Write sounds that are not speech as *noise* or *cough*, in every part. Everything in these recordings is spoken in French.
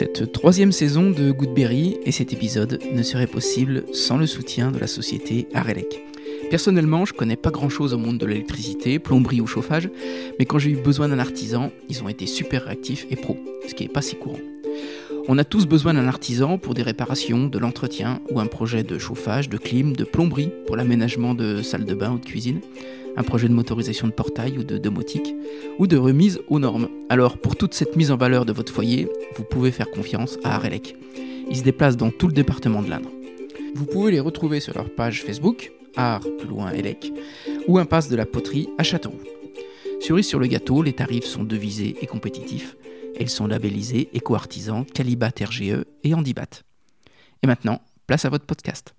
cette troisième saison de Goodberry et cet épisode ne serait possible sans le soutien de la société Arelec. Personnellement, je connais pas grand chose au monde de l'électricité, plomberie ou chauffage, mais quand j'ai eu besoin d'un artisan, ils ont été super réactifs et pros, ce qui est pas si courant. On a tous besoin d'un artisan pour des réparations, de l'entretien ou un projet de chauffage, de clim, de plomberie pour l'aménagement de salles de bain ou de cuisine, un projet de motorisation de portail ou de domotique, ou de remise aux normes. Alors pour toute cette mise en valeur de votre foyer, vous pouvez faire confiance à Arelec. Ils se déplacent dans tout le département de l'Indre. Vous pouvez les retrouver sur leur page Facebook, Art plus loin Elec, ou Impasse de la Poterie à Châteauroux. Cerise sur le gâteau, les tarifs sont devisés et compétitifs. Elles sont labellisées éco-artisans, Calibat RGE et Handibat. Et maintenant, place à votre podcast.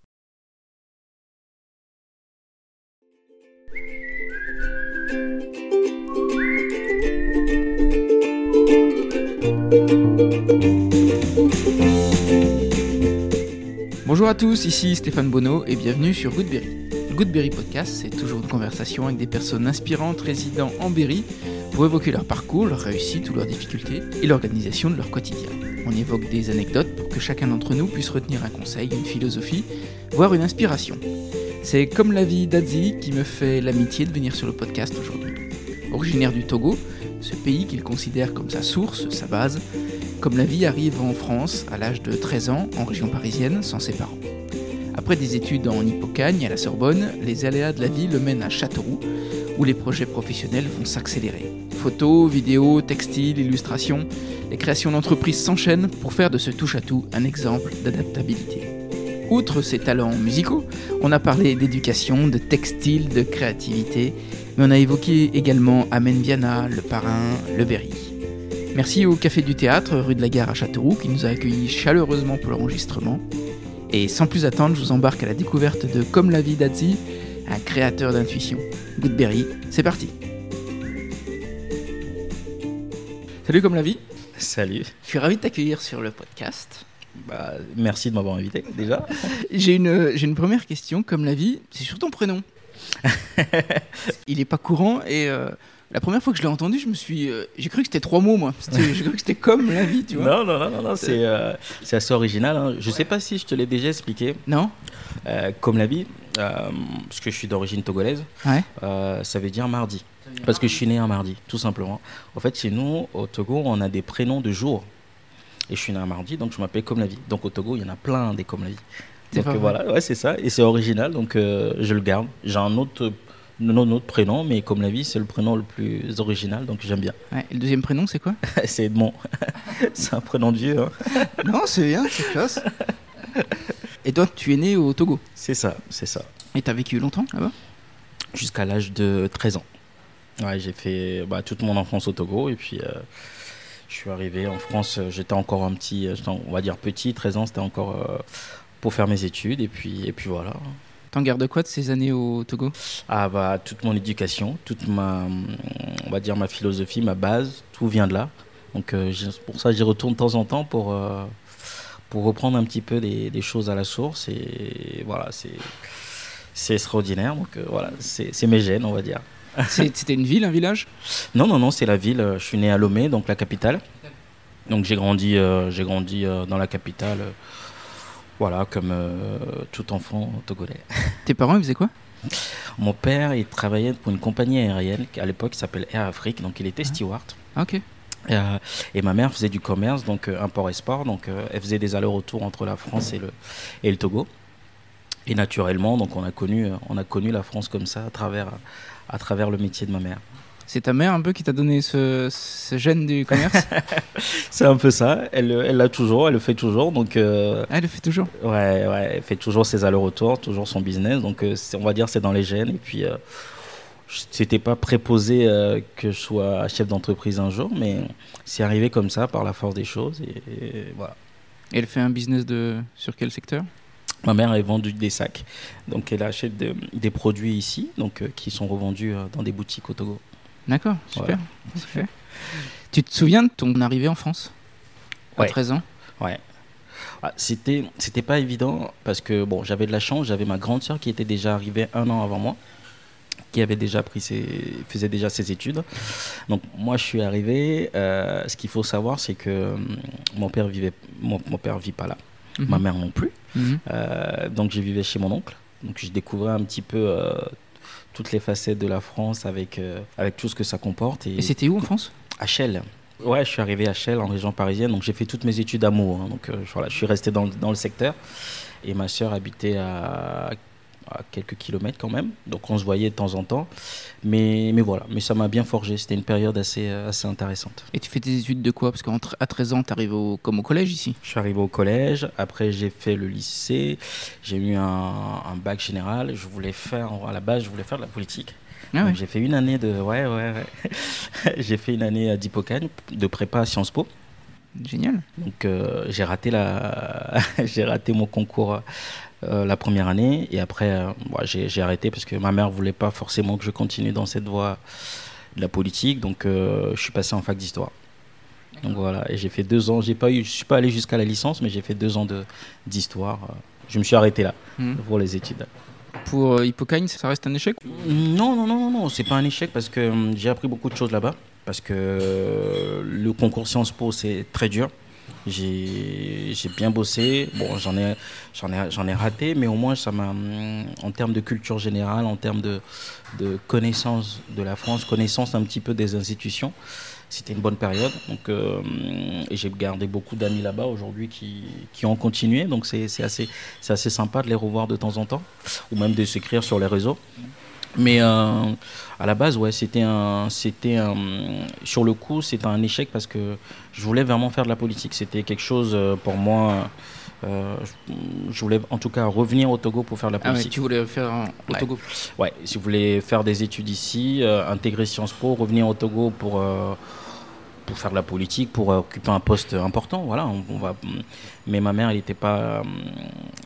Bonjour à tous, ici Stéphane Bonneau et bienvenue sur Goodberry. Goodberry Podcast, c'est toujours une conversation avec des personnes inspirantes résidant en Berry pour évoquer leur parcours, leur réussite ou leurs difficultés et l'organisation de leur quotidien. On évoque des anecdotes pour que chacun d'entre nous puisse retenir un conseil, une philosophie, voire une inspiration. C'est comme la vie d'Adzi qui me fait l'amitié de venir sur le podcast aujourd'hui. Originaire du Togo, ce pays qu'il considère comme sa source, sa base, comme la vie arrive en France à l'âge de 13 ans, en région parisienne, sans ses parents. Après des études en Hippocagne à la Sorbonne, les aléas de la vie le mènent à Châteauroux, où les projets professionnels vont s'accélérer. Photos, vidéos, textiles, illustrations, les créations d'entreprises s'enchaînent pour faire de ce touche-à-tout un exemple d'adaptabilité. Outre ses talents musicaux, on a parlé d'éducation, de textile, de créativité, mais on a évoqué également Amen Viana, le parrain, le Berry. Merci au Café du Théâtre, rue de la Gare à Châteauroux, qui nous a accueillis chaleureusement pour l'enregistrement. Et sans plus attendre, je vous embarque à la découverte de Comme la vie d'Adzi, un créateur d'intuition. Goodberry, c'est parti Salut Comme la vie Salut. Je suis ravi de t'accueillir sur le podcast. Bah, merci de m'avoir invité déjà. *laughs* J'ai une, j'ai une première question. Comme la vie, c'est sur ton prénom. *laughs* Il n'est pas courant et euh, la première fois que je l'ai entendu, je me suis, euh, j'ai cru que c'était trois mots moi. J'ai cru que c'était comme la vie, tu vois. Non, non, non, non, non, c'est euh, assez original. hein. Je sais pas si je te l'ai déjà expliqué. Non comme la vie, parce que je suis d'origine togolaise, Ouais. ça veut dire mardi. Parce que je suis né un mardi, tout simplement. En fait, chez nous, au Togo, on a des prénoms de jours. Et je suis né un mardi, donc je m'appelle comme la vie. Donc au Togo, il y en a plein des comme la vie. C'est Donc euh, vrai. voilà, ouais, c'est ça. Et c'est original, donc euh, je le garde. J'ai un autre, un autre prénom, mais comme la vie, c'est le prénom le plus original, donc j'aime bien. Ouais. Et le deuxième prénom, c'est quoi? *laughs* C'est Edmond. *laughs* c'est un prénom de vieux. hein. *laughs* Non, c'est bien, c'est classe. Et toi, tu es né au Togo? C'est ça, c'est ça. Et t'as vécu longtemps là-bas? Jusqu'à l'âge de 13 ans. Ouais, j'ai fait bah, toute mon enfance au Togo et puis euh, je suis arrivé en France. J'étais encore un petit, on va dire petit, 13 ans, c'était encore euh, pour faire mes études et puis, et puis voilà. T'en gardes quoi de ces années au Togo? Ah bah toute mon éducation, toute ma, on va dire ma philosophie, ma base, tout vient de là. Donc euh, pour ça j'y retourne de temps en temps pour euh, pour reprendre un petit peu des, des choses à la source et voilà c'est c'est extraordinaire. Donc euh, voilà c'est mes gènes on va dire. *laughs* C'était une ville, un village? Non non non c'est la ville. Je suis né à Lomé donc la capitale. Donc j'ai grandi j'ai grandi dans la capitale. Voilà, comme euh, tout enfant togolais. *laughs* Tes parents, ils faisaient quoi? Mon père, il travaillait pour une compagnie aérienne qui à l'époque s'appelle Air Afrique, donc il était steward. Ah, ok. Et, euh, et ma mère faisait du commerce, donc euh, import-export, donc euh, elle faisait des allers-retours entre la France et le, et le Togo. Et naturellement, donc on a connu, on a connu la France comme ça à travers, à travers le métier de ma mère. C'est ta mère un peu qui t'a donné ce, ce gène du commerce *laughs* C'est un peu ça. Elle, elle l'a toujours, elle le fait toujours, donc euh, Ah, elle le fait toujours. ouais, ouais, elle fait toujours ses allers-retours, toujours son business. Donc euh, on va dire c'est dans les gènes. Et puis euh, c'était pas préposé euh, que je sois chef d'entreprise un jour, mais c'est arrivé comme ça par la force des choses. Et, et voilà. Et elle fait un business de sur quel secteur? Ma mère a vendu des sacs, donc elle achète de- des produits ici, donc qui sont revendus dans des boutiques au Togo. D'accord, super. Voilà. super. Tu te souviens de ton arrivée en France? À Ouais. 13 ans? Ouais. Ah, c'était c'était pas évident parce que bon j'avais de la chance j'avais ma grande sœur qui était déjà arrivée un an avant moi qui avait déjà pris ses, faisait déjà ses études. Donc moi je suis arrivé. Euh, ce qu'il faut savoir, c'est que hum, mon père vivait, mon, mon père vit pas là, Mhm. ma mère non plus. Mhm. Euh, donc je vivais chez mon oncle. Donc je découvrais un petit peu euh, toutes les facettes de la France avec euh, avec tout ce que ça comporte. Et c'était où en France? À Chelles. Ouais, je suis arrivé à Chelles en région parisienne, donc j'ai fait toutes mes études à Meaux. hein. donc euh, voilà, je suis resté dans, dans le secteur. Et ma sœur habitait à, à quelques kilomètres quand même, donc on se voyait de temps en temps. Mais, mais voilà, mais ça m'a bien forgé. C'était une période assez, euh, assez intéressante. Et tu fais tes études de quoi? Parce qu'à 13 ans, tu arrives au, comme au collège ici? Je suis arrivé au collège, après j'ai fait le lycée, j'ai eu un, un bac général. Je voulais faire, à la base, je voulais faire de la politique. Ah ouais. J'ai fait une année de, ouais, ouais, ouais. *laughs* j'ai fait une année à d'Hippocane, de prépa à Sciences Po. Génial. Donc euh, j'ai raté la, *laughs* j'ai raté mon concours euh, la première année et après euh, moi, j'ai arrêté parce que ma mère voulait pas forcément que je continue dans cette voie de la politique, donc euh, je suis passé en fac d'histoire. Donc voilà, et j'ai fait deux ans. J'ai pas eu, je suis pas allé jusqu'à la licence, mais j'ai fait deux ans de d'histoire. Je me suis arrêté là Mhm. pour les études. Pour euh, Hippocane, ça reste un échec? Non, non, non, non, non, c'est pas un échec parce que hum, j'ai appris beaucoup de choses là-bas. Parce que le concours Sciences Po, c'est très dur. J'ai bien bossé. Bon, j'en ai, raté, mais au moins, ça m'a, en termes de culture générale, en termes de, de connaissance de la France, connaissance un petit peu des institutions, c'était une bonne période. Donc, euh, j'ai gardé beaucoup d'amis là-bas aujourd'hui qui, ont continué. Donc, c'est assez, sympa de les revoir de temps en temps, ou même de s'écrire sur les réseaux. Mais euh, à la base, ouais, c'était sur le coup, c'était un échec parce que je voulais vraiment faire de la politique. C'était quelque chose euh, pour moi. euh, je, voulais en tout cas revenir au Togo pour faire de la Ah politique. tu voulais faire un- au Ouais. Togo Ouais, si vous voulez faire des études ici, euh, intégrer Sciences Po, revenir au Togo pour, euh, pour faire de la politique, pour occuper un poste important, voilà. On, on va, mais ma mère, elle n'était pas, euh,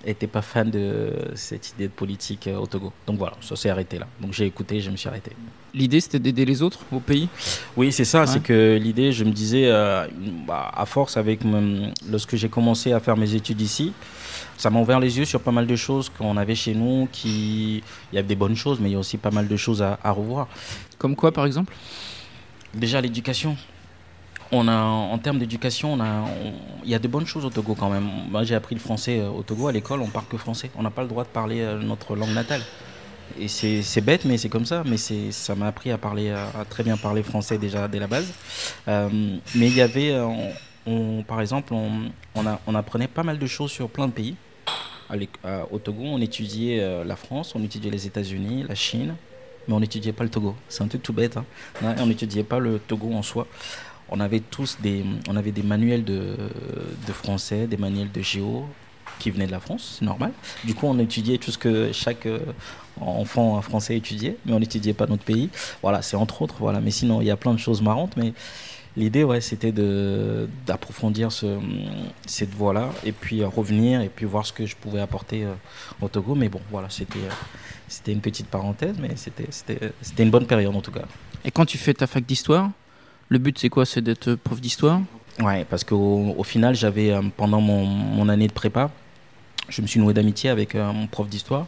était pas fan de cette idée de politique euh, au Togo. Donc voilà, ça s'est arrêté là. Donc j'ai écouté, je me suis arrêté. L'idée, c'était d'aider les autres au pays? Oui, c'est ça. Ouais. C'est que l'idée, je me disais, euh, bah, à force, avec mon- lorsque j'ai commencé à faire mes études ici, ça m'a ouvert les yeux sur pas mal de choses qu'on avait chez nous. Qui, il y a des bonnes choses, mais il y a aussi pas mal de choses à, à revoir. Comme quoi, par exemple? Déjà l'éducation. On a, en termes d'éducation, il y a de bonnes choses au Togo quand même. Moi, j'ai appris le français euh, au Togo à l'école. On parle que français. On n'a pas le droit de parler euh, notre langue natale. Et c'est bête, mais c'est comme ça. Mais ça m'a appris à parler, très bien parler français déjà dès la base. Euh, mais il y avait, par exemple, on, apprenait pas mal de choses sur plein de pays. Au Togo, on étudiait la France, on étudiait les États-Unis, la Chine, mais on n'étudiait pas le Togo. C'est un truc tout bête. hein. On n'étudiait pas le Togo en soi. On avait tous des, on avait des manuels de, français, des manuels de géo qui venaient de la France, c'est normal. Du coup, on étudiait tout ce que chaque euh, enfant français étudiait, mais on n'étudiait pas notre pays. Voilà, c'est entre autres. Voilà, mais sinon, il y a plein de choses marrantes. Mais l'idée, ouais, c'était de d'approfondir ce, cette voie-là et puis euh, revenir et puis voir ce que je pouvais apporter euh, au Togo. Mais bon, voilà, c'était une petite parenthèse, mais c'était c'était une bonne période en tout cas. Et quand tu fais ta fac d'histoire, le but, c'est quoi? C'est d'être prof d'histoire? Ouais, parce qu'au au final, j'avais, euh, pendant mon, mon année de prépa, je me suis noué d'amitié avec euh, mon prof d'histoire.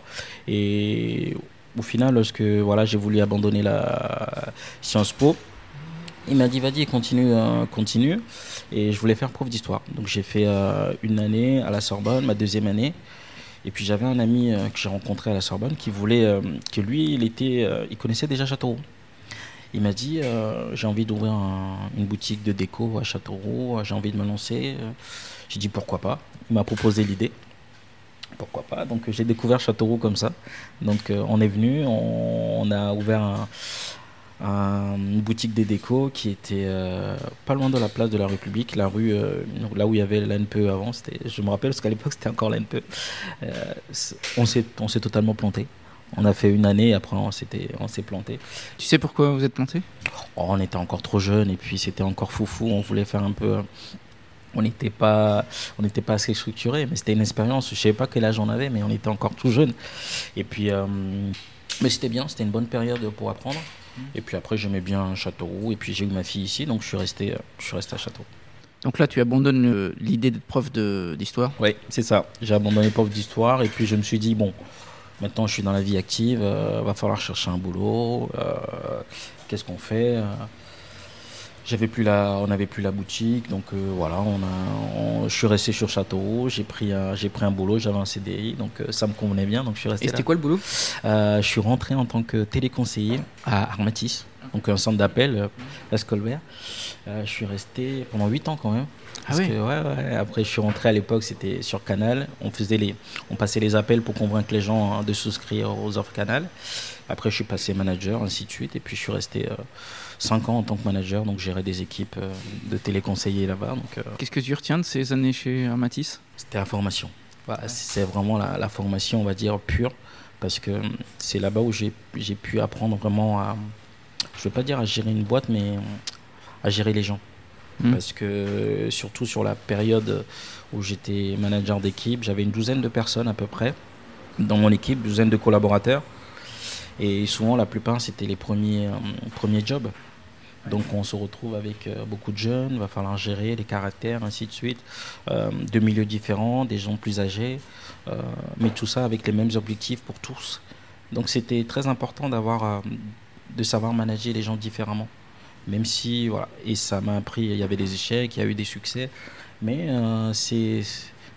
Et au final, lorsque voilà, j'ai voulu abandonner la Sciences Po, il m'a dit, vas-y, continue, euh, continue. Et je voulais faire prof d'histoire. Donc j'ai fait une année à la Sorbonne, ma deuxième année. Et puis j'avais un ami que j'ai rencontré à la Sorbonne qui voulait, que lui, il, était, il connaissait déjà Châteauroux. Il m'a dit euh, j'ai envie d'ouvrir un- une boutique de déco à Châteauroux, j'ai envie de me lancer. Euh, J'ai dit pourquoi pas. Il m'a proposé l'idée. Pourquoi pas Donc j'ai découvert Châteauroux comme ça. Donc euh, on est venu, on, a ouvert un- un- une boutique des décos qui était euh, pas loin de la place de la République, la rue euh, là où il y avait l'ANPE avant. Je me rappelle parce qu'à l'époque c'était encore l'ANPE. Euh, on s'est totalement planté. On a fait une année, après on s'était- on s'est planté. Tu sais pourquoi vous êtes planté? Oh, on était encore trop jeune et puis c'était encore foufou. On voulait faire un peu. On n'était pas, on n'était pas assez structuré, mais c'était une expérience. Je savais pas quel âge on avait, mais on était encore tout jeune. Et puis, euh, mais c'était bien. C'était une bonne période pour apprendre. Et puis après, j'aimais bien Châteauroux. Et puis j'ai eu ma fille ici, donc je suis resté, je suis resté à Châteauroux. Donc là, tu abandonnes l'idée d'être prof de- d'histoire? Oui, c'est ça. J'ai abandonné prof d'histoire et puis je me suis dit bon, Maintenant, je suis dans la vie active. Euh, va falloir chercher un boulot. Euh, Qu'est-ce qu'on fait J'avais plus la, on n'avait plus la boutique, donc euh, voilà. On a, on- je suis resté sur Châteauroux. J'ai pris, un, j'ai pris un boulot. J'avais un CDI, donc euh, ça me convenait bien. Donc je suis resté. Et c'était quoi le boulot? Euh, je suis rentré en tant que téléconseiller à Armatis, donc un centre d'appel, euh, Place Colbert. Euh, je suis resté pendant 8 ans quand même. Ah oui. que, ouais, ouais. Après, je suis rentré à l'époque, c'était sur Canal. On faisait les, on passait les appels pour convaincre les gens hein, de souscrire aux offres Canal. Après, je suis passé manager, ainsi de suite. Et puis, je suis resté 5 ans en tant que manager, donc gérer des équipes euh, de téléconseillers là-bas. Euh, Qu'est-ce que tu retiens de ces années chez Armatis c'était la formation. Voilà, C'est vraiment la, la formation, on va dire, pure, parce que hum, c'est là-bas où j'ai pu apprendre vraiment à, je ne veux pas dire à gérer une boîte, mais à gérer les gens. Mhm. Parce que surtout sur la période où j'étais manager d'équipe, j'avais une douzaine de personnes à peu près dans mon équipe, douzaine de collaborateurs. Et souvent, la plupart, c'était les premiers, hum, premiers jobs. Donc on se retrouve avec euh, beaucoup de jeunes, il va falloir gérer les caractères, ainsi de suite, euh, de milieux différents, des gens plus âgés, euh, mais tout ça avec les mêmes objectifs pour tous. Donc c'était très important d'avoir, euh, de savoir manager les gens différemment. Même si, voilà, et ça m'a appris, il y avait des échecs, il y a eu des succès, mais euh, c'est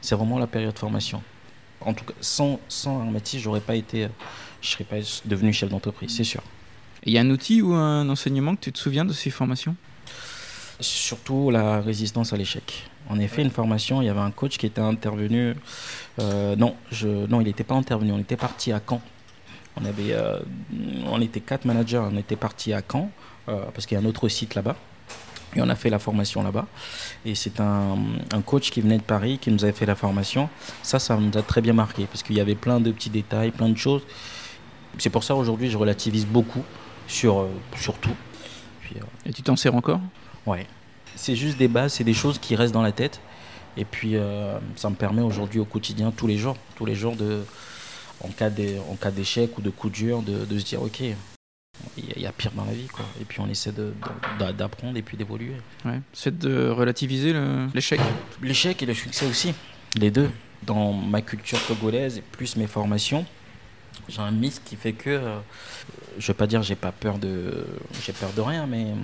c'est vraiment la période de formation. En tout cas, sans, sans Armatis, j'aurais pas été, je serais pas devenu chef d'entreprise, c'est sûr. Il y a un outil ou un enseignement que tu te souviens de ces formations? Surtout la résistance à l'échec. En effet, une formation, il y avait un coach qui était intervenu. euh, non, je, non, il n'était pas intervenu. On était parti à Caen. On avait, euh, on était quatre managers. On était parti à Caen euh, parce qu'il y a un autre site là-bas. Et on a fait la formation là-bas. Et c'est un, un coach qui venait de Paris qui nous avait fait la formation. Ça, ça nous a très bien marqué parce qu'il y avait plein de petits détails, plein de choses. C'est pour ça aujourd'hui, je relativise beaucoup sur, euh, sur tout. Puis, euh, Et tu t'en sers encore? Ouais. C'est juste des bases, c'est des choses qui restent dans la tête. Et puis, euh, ça me permet aujourd'hui au quotidien, tous les jours, tous les jours, de, en cas d'échec ou de coup dur, de, de se dire, OK, il y, a- pire dans la vie. Quoi. Et puis, on essaie d'apprendre et puis d'évoluer. Ouais. C'est de relativiser l'échec. L'échec et le succès aussi, les deux. Dans ma culture togolaise et plus mes formations, j'ai un mix qui fait que, euh, je vais pas dire j'ai pas peur de, j'ai peur de rien, mais hum,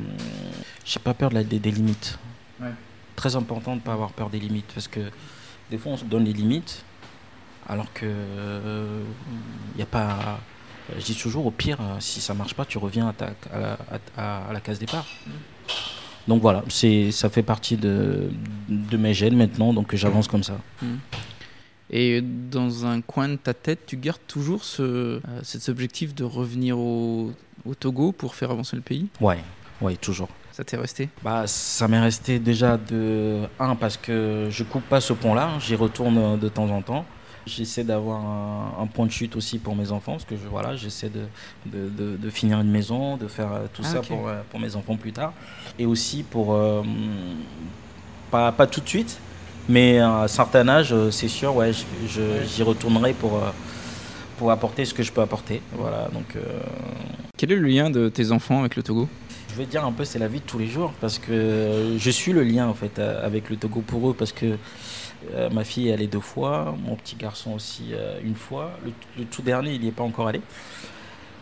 j'ai pas peur de la- des, des limites. Ouais. Très important de pas avoir peur des limites parce que des fois on se donne les limites alors que il y a pas. Je dis toujours au pire, euh, si ça marche pas, tu reviens à, ta, à, la, à- à la case départ. Donc voilà, c'est ça fait partie de, de mes gènes maintenant, donc j'avance comme ça. Et dans un coin de ta tête, tu gardes toujours ce, euh, cet objectif de revenir au, au Togo pour faire avancer le pays? Ouais, ouais, toujours. Ça t'est resté? Bah, ça m'est resté déjà de un parce que je coupe pas ce pont-là, j'y retourne euh, de temps en temps. J'essaie d'avoir un, un point de chute aussi pour mes enfants, parce que je, voilà, j'essaie de, de, de- de finir une maison, de faire euh, tout Ah, ça pour, euh, pour mes enfants plus tard. Et aussi pour, euh, pas, pas tout de suite, mais à un certain âge, c'est sûr, ouais, je- je- j'y retournerai pour, pour apporter ce que je peux apporter. Voilà, donc euh, Quel est le lien de tes enfants avec le Togo? Je vais dire un peu c'est la vie de tous les jours parce que je suis le lien en fait avec le Togo pour eux parce que euh, ma fille est deux fois, mon petit garçon aussi euh, une fois, le, le tout dernier il n'y est pas encore allé.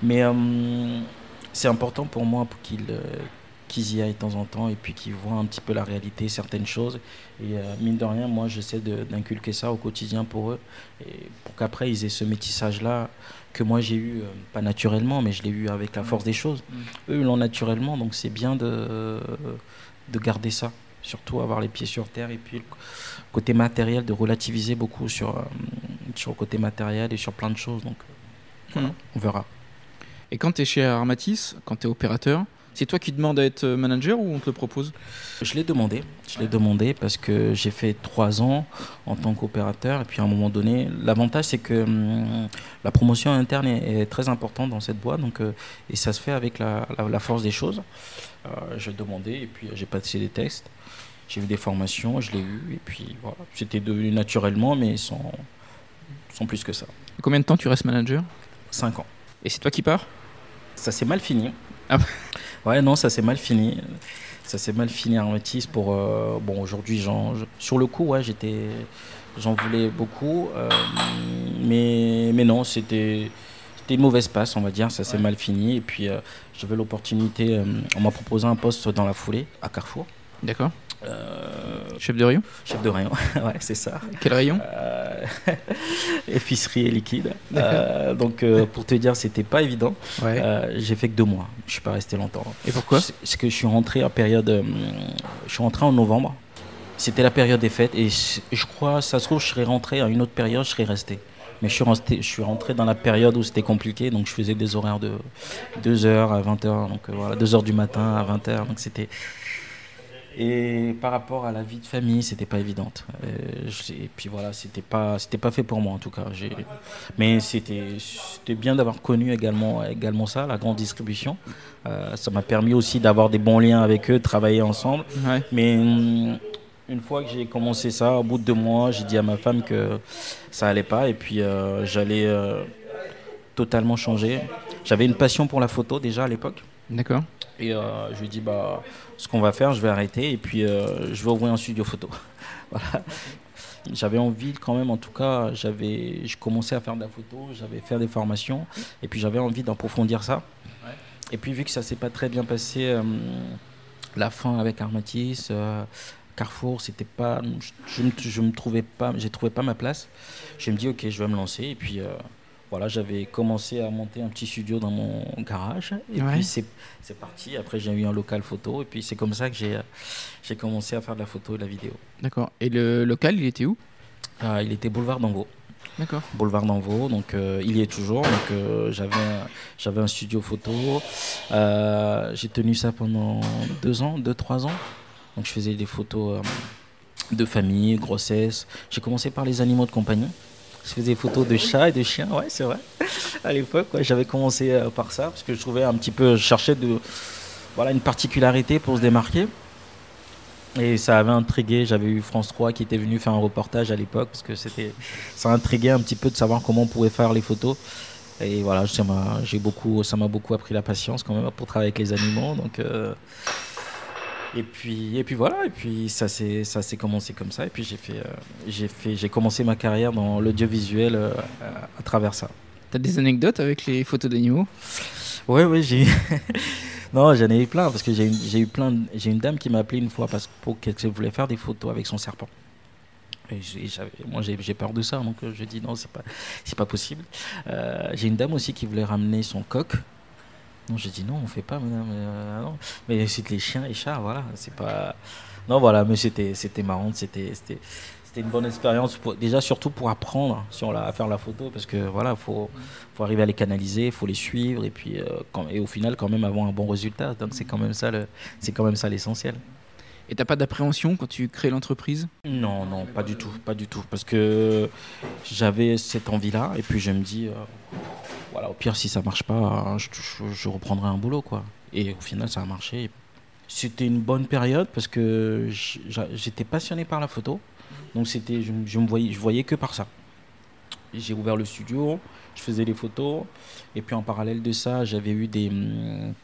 Mais euh, c'est important pour moi pour qu'ils qu'ils y aillent de temps en temps et puis qu'ils voient un petit peu la réalité, certaines choses. Et mine de rien, moi j'essaie d'inculquer ça au quotidien pour eux et pour qu'après ils aient ce métissage là que moi j'ai eu, pas naturellement, mais je l'ai eu avec la force des choses eux ils l'ont naturellement, donc c'est bien de, de garder ça. Surtout avoir les pieds sur terre et puis le côté matériel, de relativiser beaucoup sur, euh, sur le côté matériel et sur plein de choses. Donc euh, voilà, Mhm. on verra. Et quand tu es chez Armatis, quand tu es opérateur, c'est toi qui demandes à être manager ou on te le propose? Je l'ai demandé, je l'ai demandé parce que j'ai fait trois ans en tant qu'opérateur et puis à un moment donné, l'avantage c'est que hum, la promotion interne est, est très importante dans cette boîte donc, euh, et ça se fait avec la, la- la force des choses. Euh, j'ai demandé et puis j'ai passé des tests, j'ai eu des formations, je l'ai eu et puis voilà, c'était devenu naturellement mais sans, sans plus que ça. Et Combien de temps tu restes manager? Cinq ans. Et c'est toi qui pars? Ça s'est mal fini. Ah *laughs* ouais, non, ça s'est mal fini. Ça s'est mal fini à Armatis pour. euh, bon, aujourd'hui, j'en- je- sur le coup, ouais, j'étais, J'en voulais beaucoup. mais, mais non, c'était une mauvaise passe, on va dire. Ça s'est mal fini. Et puis, j'avais l'opportunité. on m'a proposé un poste dans la foulée à Carrefour. D'accord. Chef de rayon Chef de rayon, *laughs* ouais, c'est ça. Quel rayon *laughs* Épicerie et liquide. donc, pour te dire, c'était pas évident. J'ai fait que deux mois. Je suis pas resté longtemps. Et pourquoi Parce que je suis rentré en période. je suis rentré en novembre. C'était la période des fêtes et je crois, ça se trouve, je serais rentré à une autre période, je serais resté. Mais je suis, rentré, je suis rentré dans la période où c'était compliqué, donc je faisais des horaires de 2h à 20h, donc euh, voilà, 2h du matin à 20h, donc c'était... Et par rapport à la vie de famille, c'était pas évidente. Euh, et puis voilà, c'était pas, c'était pas fait pour moi en tout cas. Mais c'était, c'était bien d'avoir connu également, également ça, la grande distribution. Euh, ça m'a permis aussi d'avoir des bons liens avec eux, de travailler ensemble. Mais hum, une fois que j'ai commencé ça, au bout de deux mois, j'ai dit à ma femme que ça allait pas et puis euh, j'allais totalement changer. J'avais une passion pour la photo déjà à l'époque. D'accord. Et euh, je lui ai dit bah ce qu'on va faire, je vais arrêter et puis je vais ouvrir un studio photo. *laughs* voilà. J'avais envie quand même, en tout cas, j'avais, je commençais à faire de la photo, j'avais fait des formations et puis j'avais envie d'approfondir ça. Et puis vu que ça s'est pas très bien passé, la fin avec Armatis Carrefour, c'était pas, je, je, me trouvais pas, j'ai trouvé pas ma place. Je me dis ok, je vais me lancer et puis euh, voilà, j'avais commencé à monter un petit studio dans mon garage et puis c'est, parti. Après j'ai eu un local photo et puis c'est comme ça que j'ai, commencé à faire de la photo et de la vidéo. D'accord. Et le local, il était où? Ah, Il était boulevard d'Anvaux. D'accord. Boulevard d'Anvaux, donc euh, il y est toujours. Donc euh, j'avais j'avais un studio photo. j'ai tenu ça pendant deux ans, deux trois ans. Donc je faisais des photos euh, de famille, grossesse. J'ai commencé par les animaux de compagnie. Je faisais photos de chats et de chiens, ouais, c'est vrai. à l'époque, j'avais commencé euh, par ça parce que je trouvais un petit peu, je cherchais de, voilà, une particularité pour se démarquer. Et ça avait intrigué. J'avais eu France 3 qui était venu faire un reportage à l'époque parce que c'était, ça intriguait un petit peu de savoir comment on pouvait faire les photos. Et voilà, ça m'a, j'ai beaucoup, ça m'a beaucoup appris la patience quand même pour travailler avec les animaux. Donc euh, et puis, et puis voilà, et puis ça s'est, commencé comme ça. Et puis j'ai fait, euh, j'ai fait, j'ai commencé ma carrière dans l'audiovisuel euh, à, travers ça. T'as des anecdotes avec les photos d'animaux? Oui, oui, j'ai. *laughs* non, j'en ai eu plein parce que j'ai, j'ai eu plein. J'ai une dame qui m'a appelé une fois parce pour qu'elle voulait faire des photos avec son serpent. Et moi, j'ai, peur de ça, donc euh, je dis non, c'est pas, c'est pas possible. j'ai une dame aussi qui voulait ramener son coq non, j'ai dit non, on fait pas, madame. Euh, non. Mais c'est les chiens et chats, voilà. C'est pas. Non, voilà, mais c'était, c'était marrant, c'était, c'était, c'était une bonne expérience. déjà, surtout pour apprendre sur la, à faire la photo, parce que voilà, faut, arriver à les canaliser, faut les suivre, et puis, euh, et au final, quand même avoir un bon résultat. Donc, c'est quand même ça, le, c'est quand même ça l'essentiel. Et t'as pas d'appréhension quand tu crées l'entreprise? Non, non, pas du tout, pas du tout, parce que j'avais cette envie-là, et puis je me dis, euh, voilà, au pire, si ça marche pas, je, reprendrai un boulot, quoi. Et au final, ça a marché. C'était une bonne période parce que j'étais passionné par la photo, donc c'était, je, me voyais, je voyais que par ça. J'ai ouvert le studio, je faisais des photos, et puis en parallèle de ça, j'avais eu des hum,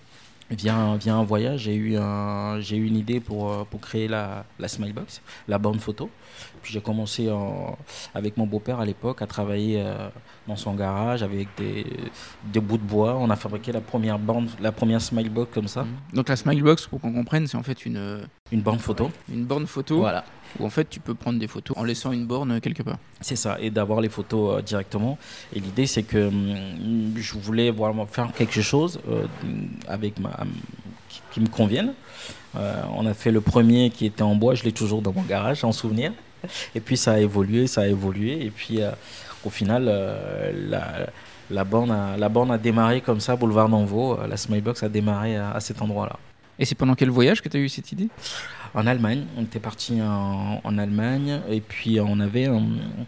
via un, via un voyage, j'ai eu, un, j'ai eu une idée pour, euh, pour créer la, la Smilebox, la bande photo. Puis j'ai commencé en, avec mon beau-père à l'époque à travailler euh, dans son garage avec des, des, bouts de bois. On a fabriqué la première bande, la première Smilebox comme ça. Mmh. Donc la Smilebox, pour qu'on comprenne, c'est en fait une... Une bande photo. Une borne photo. Voilà où en fait tu peux prendre des photos en laissant une borne quelque part. C'est ça, et d'avoir les photos euh, directement. Et l'idée c'est que hum, je voulais vraiment faire quelque chose euh, avec ma, qui, me convienne. Euh, on a fait le premier qui était en bois, je l'ai toujours dans mon garage en souvenir. Et puis ça a évolué, ça a évolué. Et puis au final, la, la, borne a, la borne a démarré comme ça, boulevard d'Envaux. La Smilebox a démarré à, à cet endroit-là. Et c'est pendant quel voyage que tu as eu cette idée? En Allemagne. On était parti en, Allemagne et puis on avait,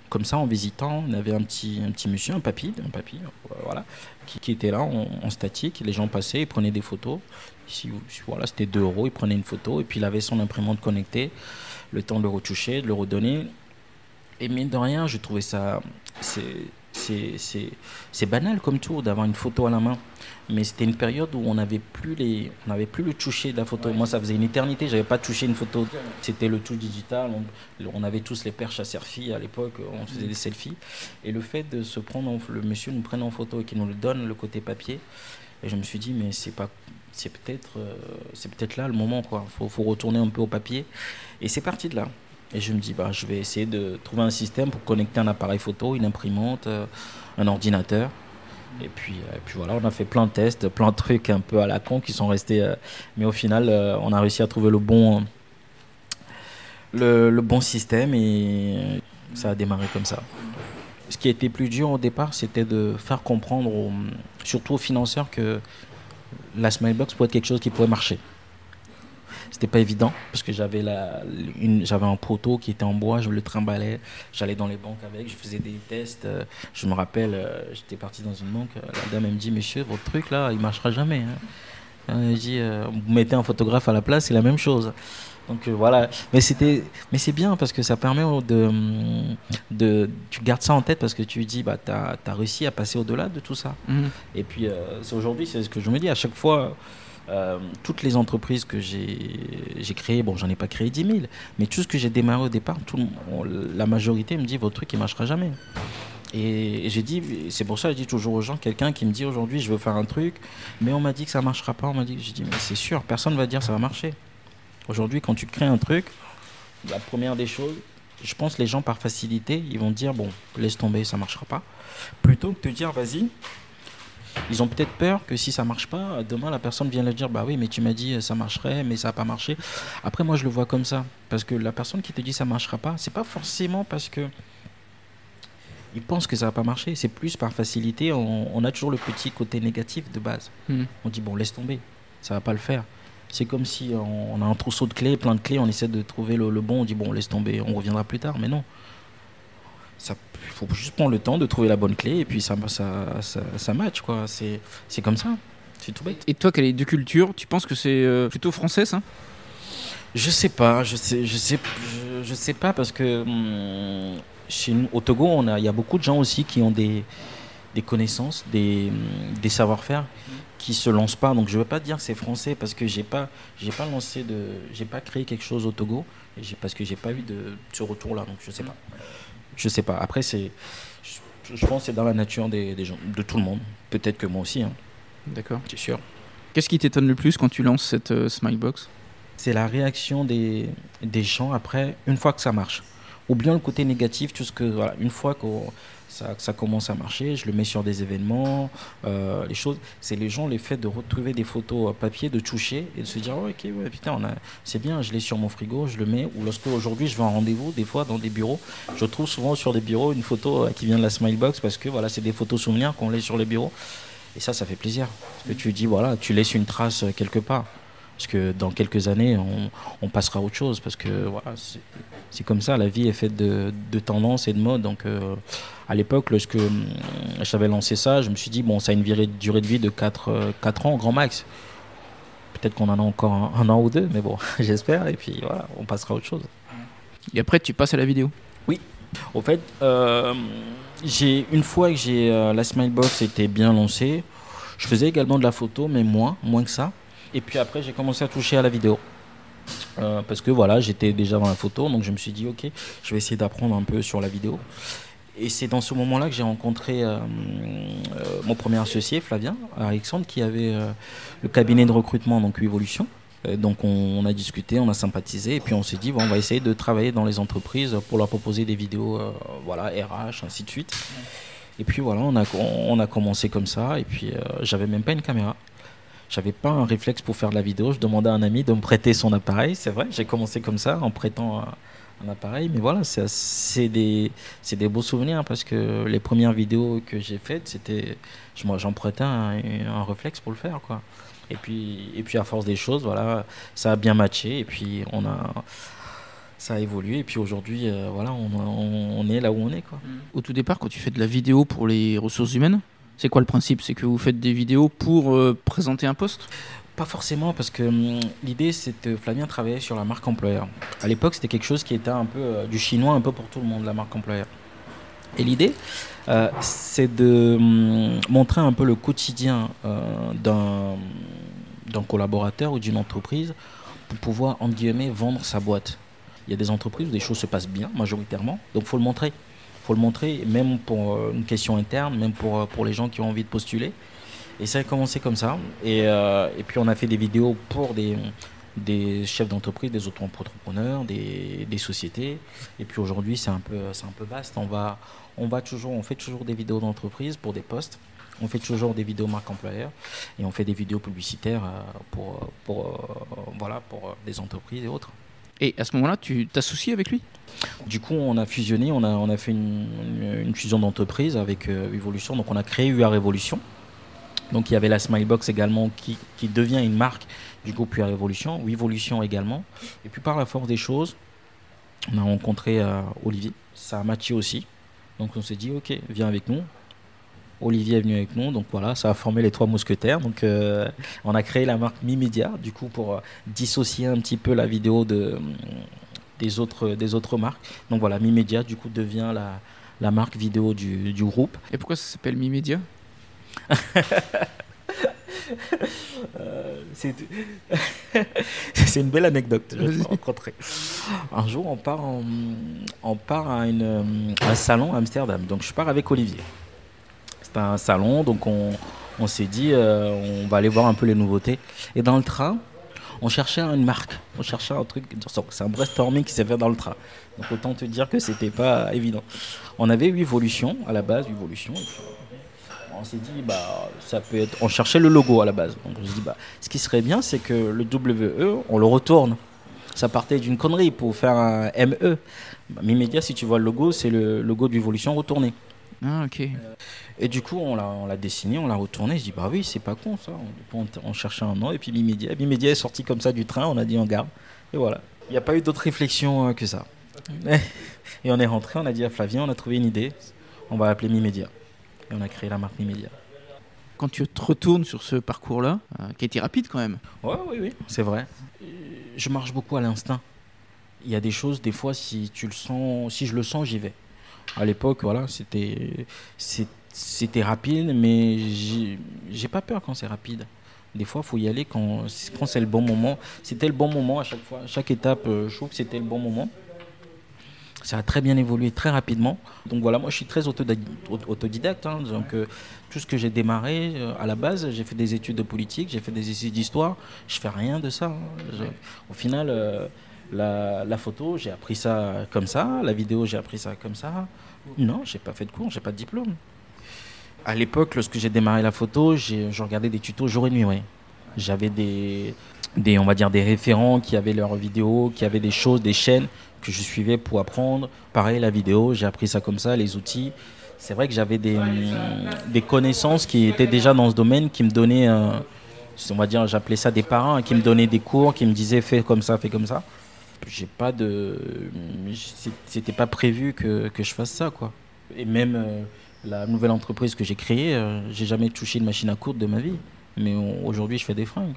comme ça, en visitant, on avait un petit, un petit monsieur, un papy, un papy voilà, qui, était là en, statique. Les gens passaient, ils prenaient des photos. Ici, voilà, c'était 2 euros, il prenait une photo et puis il avait son imprimante connectée, le temps de le retoucher, de le redonner. Et mine de rien, je trouvais ça, banal comme tout d'avoir une photo à la main. Mais c'était une période où on n'avait plus, les, on avait plus le toucher de la photo. Moi, ça faisait une éternité, j'avais pas touché une photo. C'était le tout digital. On, avait tous les perches à selfie à l'époque, on faisait des selfies. Et le fait de se prendre, le monsieur nous prenne en photo et qu'il nous le donne, le côté papier, et je me suis dit, mais c'est pas c'est peut-être euh, c'est là le moment quoi faut, faut retourner un peu au papier et c'est parti de là et je me dis bah je vais essayer de trouver un système pour connecter un appareil photo une imprimante euh, un ordinateur et puis, euh, puis voilà, on a fait plein de tests, plein de trucs un peu à la con qui sont restés. mais au final, on a réussi à trouver le bon, le, bon système et ça a démarré comme ça. Ce qui a été plus dur au départ, c'était de faire comprendre, surtout aux financeurs, que la Smilebox pourrait être quelque chose qui pourrait marcher. C'était pas évident parce que j'avais j'avais un poteau qui était en bois, je le trimballais, j'allais dans les banques avec, je faisais des tests. Euh, je me rappelle, euh, j'étais parti dans une banque, euh, la dame elle me dit Monsieur, votre truc là, il marchera jamais. Hein. Elle dit Vous mettez un photographe à la place, c'est la même chose. Donc voilà, mais c'était, mais c'est bien parce que ça permet de, de, tu gardes ça en tête parce que tu dis bah t'as as réussi à passer au-delà de tout ça. Mhm. Et puis c'est aujourd'hui c'est ce que je me dis à chaque fois euh, toutes les entreprises que j'ai créées, bon, j'en ai pas créé 10 000, mais tout ce que j'ai démarré au départ, la majorité me dit votre truc il marchera jamais. Et, j'ai dit, c'est pour ça que je dis toujours aux gens, quelqu'un qui me dit aujourd'hui je veux faire un truc, mais on m'a dit que ça marchera pas, on m'a dit, j'ai dit mais c'est sûr, personne va dire ça va marcher. Aujourd'hui, quand tu crées un truc, la première des choses, je pense les gens par facilité, ils vont dire bon, laisse tomber, ça marchera pas, plutôt que de dire vas-y, ils ont peut-être peur que si ça marche pas, demain la personne vient leur dire bah oui mais tu m'as dit ça marcherait mais ça n'a pas marché. Après moi je le vois comme ça parce que la personne qui te dit ça marchera pas, c'est pas forcément parce que il pense que ça va pas marcher, c'est plus par facilité. On, a toujours le petit côté négatif de base. Hmm. On dit bon laisse tomber, ça va pas le faire. C'est comme si on, a un trousseau de clés, plein de clés, on essaie de trouver le, le bon, on dit bon laisse tomber, on reviendra plus tard, mais non il faut juste prendre le temps de trouver la bonne clé et puis ça, ça, ça, match, quoi. C'est, c'est comme ça. C'est tout bête. Et toi, quelle est de culture? Tu penses que c'est euh, plutôt français, ça? Je sais pas. Je sais, je sais, je, sais pas parce que hum, chez nous, au Togo, on a, il y a beaucoup de gens aussi qui ont des, des connaissances, des, des savoir-faire qui se lancent pas. Donc je veux pas dire que c'est français parce que j'ai pas, j'ai pas lancé de, j'ai pas créé quelque chose au Togo et parce que j'ai pas eu de ce retour là. Donc je sais pas. Je sais pas. Après, c'est, je, pense que c'est dans la nature des, gens, de tout le monde. Peut-être que moi aussi. Hein. D'accord. C'est sûr. Qu'est-ce qui t'étonne le plus quand tu lances cette euh, Smilebox? C'est la réaction des, des gens après, une fois que ça marche. Ou bien le côté négatif, tout ce que, voilà, une fois qu'on ça, commence à marcher, je le mets sur des événements, euh, les choses. C'est les gens, les fait de retrouver des photos à papier, de toucher et de se dire, oh, ok, ouais, putain, c'est bien, je l'ai sur mon frigo, je le mets. Ou lorsque aujourd'hui je vais en rendez-vous, des fois dans des bureaux, je trouve souvent sur des bureaux une photo euh, qui vient de la Smilebox parce que voilà, c'est des photos souvenirs qu'on laisse sur les bureaux. Et ça, ça fait plaisir. Parce que tu dis, voilà, tu laisses une trace euh, quelque part. Parce que dans quelques années, on, passera à autre chose. Parce que voilà, c'est comme ça, la vie est faite de, de tendances et de modes. Donc, à l'époque, lorsque hum, j'avais lancé ça, je me suis dit, bon, ça a une durée de vie de 4, 4 euh, ans, grand max. Peut-être qu'on en a encore un, an ou deux, mais bon, *laughs* j'espère. Et puis voilà, on passera à autre chose. Et après, tu passes à la vidéo? Oui. Au fait, euh, j'ai une fois que j'ai euh, la Smilebox était bien lancée, je faisais également de la photo, mais moins, moins que ça. Et puis après, j'ai commencé à toucher à la vidéo. parce que voilà, j'étais déjà dans la photo, donc je me suis dit, ok, je vais essayer d'apprendre un peu sur la vidéo. Et c'est dans ce moment-là que j'ai rencontré euh, euh, mon premier associé, Flavien Alexandre, qui avait euh, le cabinet de recrutement, donc Evolution. donc on, a discuté, on a sympathisé, et puis on s'est dit, bon, on va essayer de travailler dans les entreprises pour leur proposer des vidéos, voilà, RH, ainsi de suite. Et puis voilà, on a, a commencé comme ça, et puis j'avais même pas une caméra. J'avais pas un réflexe pour faire de la vidéo. Je demandais à un ami de me prêter son appareil. C'est vrai, j'ai commencé comme ça, en prêtant un appareil. Mais voilà, c'est des, des beaux souvenirs parce que les premières vidéos que j'ai faites, c'était, j'en prêtais un, un, réflexe pour le faire. Quoi. Et, puis, et puis à force des choses, voilà, ça a bien matché. Et puis on a, ça a évolué. Et puis aujourd'hui, euh, voilà, on, on, est là où on est. Quoi. Au tout départ, quand tu fais de la vidéo pour les ressources humaines, c'est quoi le principe? C'est que vous faites des vidéos pour euh, présenter un poste? Pas forcément, parce que hum, l'idée, c'est que Flavien travaillait sur la marque employeur. À l'époque, c'était quelque chose qui était un peu euh, du chinois, un peu pour tout le monde, la marque employeur. Et l'idée, euh, c'est de hum, montrer un peu le quotidien d'un d'un collaborateur ou d'une entreprise pour pouvoir, entre guillemets, vendre sa boîte. Il y a des entreprises où des choses se passent bien, majoritairement, donc il faut le montrer. Faut le montrer, même pour euh, une question interne, même pour, euh, pour les gens qui ont envie de postuler. Et ça a commencé comme ça. Et, euh, et puis on a fait des vidéos pour des, des chefs d'entreprise, des auto-entrepreneurs, des, des sociétés. Et puis aujourd'hui, c'est un, peu, un peu vaste. On, va, on, va toujours, on fait toujours des vidéos d'entreprise pour des postes. On fait toujours des vidéos marque employeur et on fait des vidéos publicitaires pour, pour, voilà, pour des entreprises et autres. Et à ce moment-là, tu t'associes avec lui? Du coup, on a fusionné, on a, fait une, fusion d'entreprise avec euh, Evolution. Donc, on a créé UA Révolution. Donc, il y avait la Smilebox également qui, devient une marque du groupe UA Révolution, Evolution également. Et puis, par la force des choses, on a rencontré euh, Olivier. Ça a matché aussi. Donc, on s'est dit, OK, viens avec nous. Olivier est venu avec nous, donc voilà, ça a formé les trois mousquetaires. Donc, euh, on a créé la marque Mi Media, du coup, pour euh, dissocier un petit peu la vidéo de, des, autres, des autres marques. Donc voilà, Mi Media, du coup, devient la, la marque vidéo du, du groupe. Et pourquoi ça s'appelle Mi Media *laughs* c'est une belle anecdote. Je vais te rencontrer. Un jour, on part, en- on part à, une, euh, à un salon à Amsterdam. Donc, je pars avec Olivier. C'est un salon, donc on, on s'est dit, euh, on va aller voir un peu les nouveautés. Et dans le train, on cherchait une marque, on cherchait un truc. C'est un brainstorming qui s'est fait dans le train. Donc, autant te dire que c'était pas évident. On avait Evolution à la base, Evolution. on s'est dit bah ça peut être on cherchait le logo à la base donc on s'est dit bah ce qui serait bien c'est que le WE on le retourne ça partait d'une connerie pour faire un ME bah, si tu vois le logo c'est le logo d'Evolution retourné Ah, ok. et du coup on l'a on l'a dessiné on l'a retourné. Je dis bah oui c'est pas con ça. On, cherchait un nom et puis Mimedia Mimedia est sorti comme ça du train on a dit on garde. Et voilà. Il n'y a pas eu d'autre réflexion euh, que ça. *laughs* Et on est rentré on a dit à Flavien on a trouvé une idée. On va l'appeler Mimedia et on a créé la marque Mimedia Quand tu te retournes sur ce parcours-là, euh, qui a été rapide quand même, Ouais, oui, oui, c'est vrai. Euh, Je marche beaucoup à l'instinct. Il y a des choses, des fois, si tu le sens, si je le sens, j'y vais. À l'époque, voilà, c'était, c'était rapide, mais j'ai pas peur quand c'est rapide. Des fois, il faut y aller quand, c'est le bon moment. C'était le bon moment à chaque fois. Chaque étape, euh, je trouve que c'était le bon moment. Ça a très bien évolué très rapidement. Donc voilà, moi je suis très autodi- aut- autodidacte. hein. donc tout ce que j'ai démarré euh, à la base, j'ai fait des études de politique, j'ai fait des études d'histoire. Je fais rien de ça. hein. Au final, euh, la, photo, j'ai appris ça comme ça. La vidéo, j'ai appris ça comme ça. Non, j'ai pas fait de cours, j'ai pas de diplôme. À l'époque, lorsque j'ai démarré la photo, je regardais des tutos jour et nuit. J'avais des, on va dire, des référents qui avaient leurs vidéos, qui avaient des choses, des chaînes que je suivais pour apprendre. Pareil, la vidéo, j'ai appris ça comme ça, les outils. C'est vrai que j'avais des, connaissances qui étaient déjà dans ce domaine, qui me donnaient, euh, on va dire, j'appelais ça des parents, qui me donnaient des cours, qui me disaient fais comme ça, fais comme ça. J'ai pas de, c'était pas prévu que, que je fasse ça, quoi. Et même euh, la nouvelle entreprise que j'ai créée, euh, j'ai jamais touché une machine à coudre de ma vie. Mais aujourd'hui, je fais des fringues.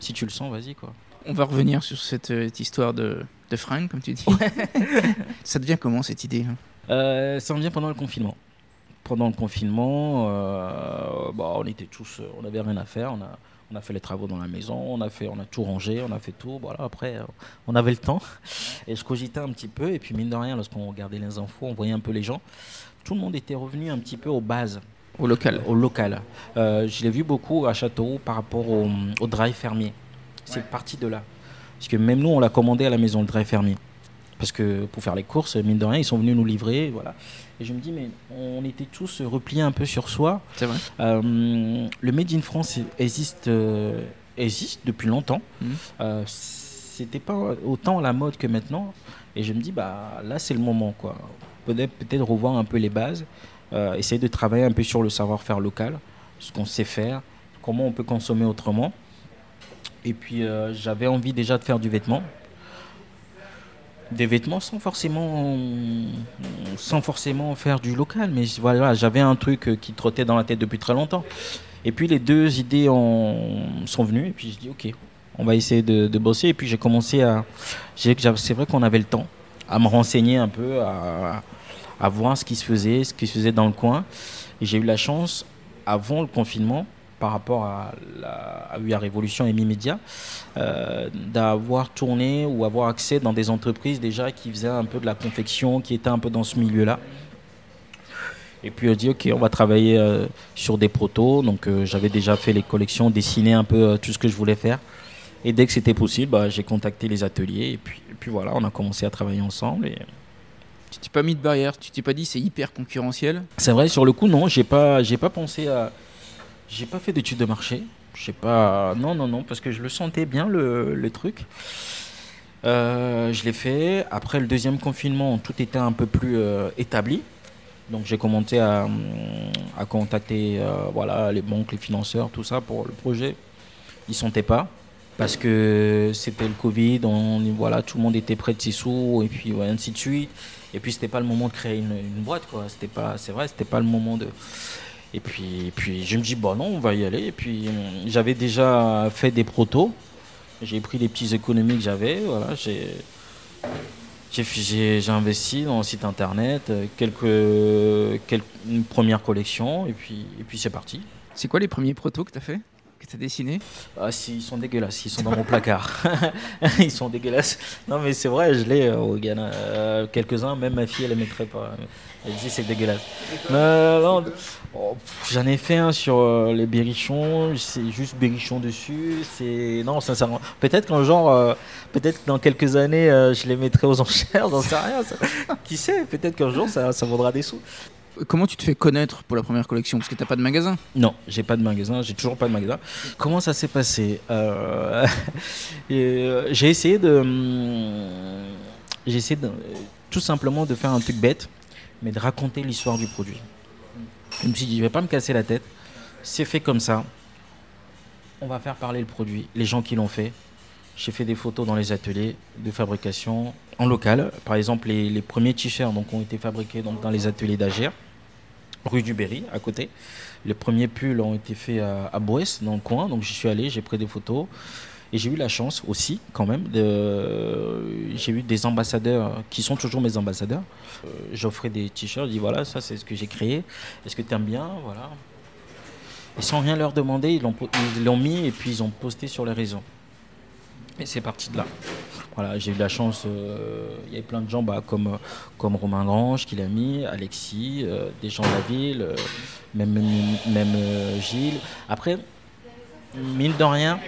Si tu le sens, vas-y, quoi. on va revenir sur cette, euh, histoire de, de fringues, comme tu dis. *laughs* ça devient comment cette idée hein? Euh, ça me vient pendant le confinement. Pendant le confinement, bah, on était tous, on n'avait rien à faire. On a, on a fait les travaux dans la maison, on a fait, on a tout rangé, on a fait tout. Voilà. Après, euh, on avait le temps et je cogitais un petit peu. Et puis mine de rien, lorsqu'on regardait les infos, on voyait un peu les gens. Tout le monde était revenu un petit peu aux bases, Au local. au local. Euh, je l'ai vu beaucoup à Châteauroux par rapport au, au drive fermier. C'est parti de là. Parce que même nous, on l'a commandé à la maison, le drive fermier. Parce que pour faire les courses, mine de rien, ils sont venus nous livrer. Voilà. Et je me dis, mais on était tous repliés un peu sur soi. C'est vrai. Euh, le Made in France existe, euh, existe depuis longtemps. Mhm. Euh, C'était pas autant la mode que maintenant. Et je me dis, bah, là, c'est le moment. quoi. Peut-être peut revoir un peu les bases, euh, essayer de travailler un peu sur le savoir-faire local, ce qu'on sait faire, comment on peut consommer autrement. Et puis, j'avais envie déjà de faire du vêtement. Des vêtements sans forcément, sans forcément faire du local, mais voilà, j'avais un truc euh, qui trottait dans la tête depuis très longtemps. Et puis les deux idées sont venues, et puis je dis ok, on va essayer de, de bosser. Et puis j'ai commencé à, c'est vrai qu'on avait le temps, à me renseigner un peu, à, à voir ce qui se faisait, ce qui se faisait dans le coin. Et j'ai eu la chance, avant le confinement, par rapport à la, à la Révolution et Mi-Média, euh, d'avoir tourné ou avoir accès dans des entreprises déjà qui faisaient un peu de la confection, qui étaient un peu dans ce milieu-là. Et puis on dit ok, on va travailler euh, sur des protos. Donc euh, j'avais déjà fait les collections, dessiné un peu euh, tout ce que je voulais faire. Et dès que c'était possible, bah, j'ai contacté les ateliers et puis, et puis voilà, on a commencé à travailler ensemble. Et... Tu t'es pas mis de barrière, tu t'es pas dit c'est hyper concurrentiel? C'est vrai, sur le coup, non, j'ai pas, j'ai pas pensé à, j'ai pas fait d'études de marché. Je sais pas. Non, non, non, parce que je le sentais bien le, le truc. Euh, je l'ai fait. Après le deuxième confinement, tout était un peu plus euh, établi. Donc j'ai commencé à, hum, à contacter euh, voilà, les banques, les financeurs, tout ça pour le projet. Ils ne sentaient pas parce que c'était le Covid, on, voilà, tout le monde était prêt de ses sous et puis ouais, ainsi de suite. Et puis c'était pas le moment de créer une, une boîte, quoi. C'était pas, c'est vrai, c'était pas le moment de. Et puis, puis je me dis bon non, on va y aller. Et puis j'avais déjà fait des protos. J'ai pris les petites économies que j'avais. Voilà, j'ai investi dans le site internet, euh, quelques, quelques une première collection et puis et puis c'est parti. C'est quoi les premiers protos que t'as fait? Que t'as dessiné Ah si, ils sont dégueulasses, ils sont dans mon placard. *laughs* ils sont dégueulasses. Non mais c'est vrai, je l'ai euh, au Ghana. Euh, Quelques-uns, même ma fille, elle ne mettrait pas. Elle dit c'est dégueulasse. Non, oh, J'en ai fait un sur euh, les berrichons, c'est juste berrichon dessus. C'est non, sincèrement. Peut-être qu'un genre, euh, peut-être que dans quelques années, euh, je les mettrai aux *laughs* enchères, j'en sais rien. ça. Qui sait Peut-être qu'un jour, ça, ça vaudra des sous. Comment tu te fais connaître pour la première collection? Parce que t'as pas de magasin. Non, j'ai pas de magasin, j'ai toujours pas de magasin. Comment ça s'est passé? Euh, *laughs* euh, J'ai essayé de, hum, j'ai essayé tout simplement de faire un truc bête, mais de raconter l'histoire du produit. Je me suis dit, je vais pas me casser la tête. C'est fait comme ça. On va faire parler le produit, les gens qui l'ont fait. J'ai fait des photos dans les ateliers de fabrication en local. Par exemple, les, premiers t-shirts ont été fabriqués donc, dans les ateliers d'Agir, rue du Berry, à côté. Les premiers pulls ont été faits à, à dans le coin. Donc j'y suis allé, j'ai pris des photos. Et j'ai eu la chance aussi, quand même, de... j'ai eu des ambassadeurs qui sont toujours mes ambassadeurs. Euh, J'offrais des t-shirts, je dis voilà, ça c'est ce que j'ai créé. Est-ce que tu aimes bien? Voilà. Et sans rien leur demander, ils l'ont mis et puis ils ont posté sur les réseaux. Et c'est parti de là. Voilà, j'ai eu la chance, euh, il y avait plein de gens bah, comme, comme Romain Grange qui l'a mis, Alexis, euh, des gens de la ville, euh, même, même euh, Gilles. Après, mine de rien,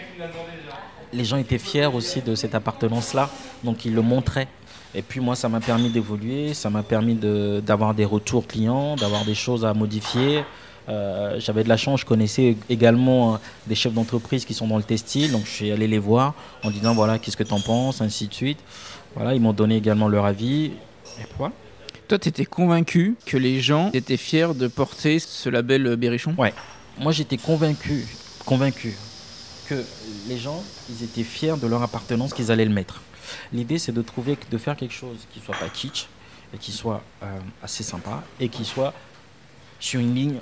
les gens étaient fiers aussi de cette appartenance-là, donc ils le montraient. Et puis moi, ça m'a permis d'évoluer, ça m'a permis d'avoir des retours clients, d'avoir des choses à modifier. Euh, J'avais de la chance, je connaissais également euh, des chefs d'entreprise qui sont dans le textile, donc je suis allé les voir en disant voilà, qu'est-ce que tu en penses, ainsi de suite. Voilà, ils m'ont donné également leur avis. Et voilà. Toi, t'étais convaincu que les gens étaient fiers de porter ce label euh, Berrichon? Moi, j'étais convaincu, convaincu que les gens, ils étaient fiers de leur appartenance, qu'ils allaient le mettre. L'idée, c'est de trouver, de faire quelque chose qui soit pas kitsch et qui soit euh, assez sympa et qui soit sur une ligne,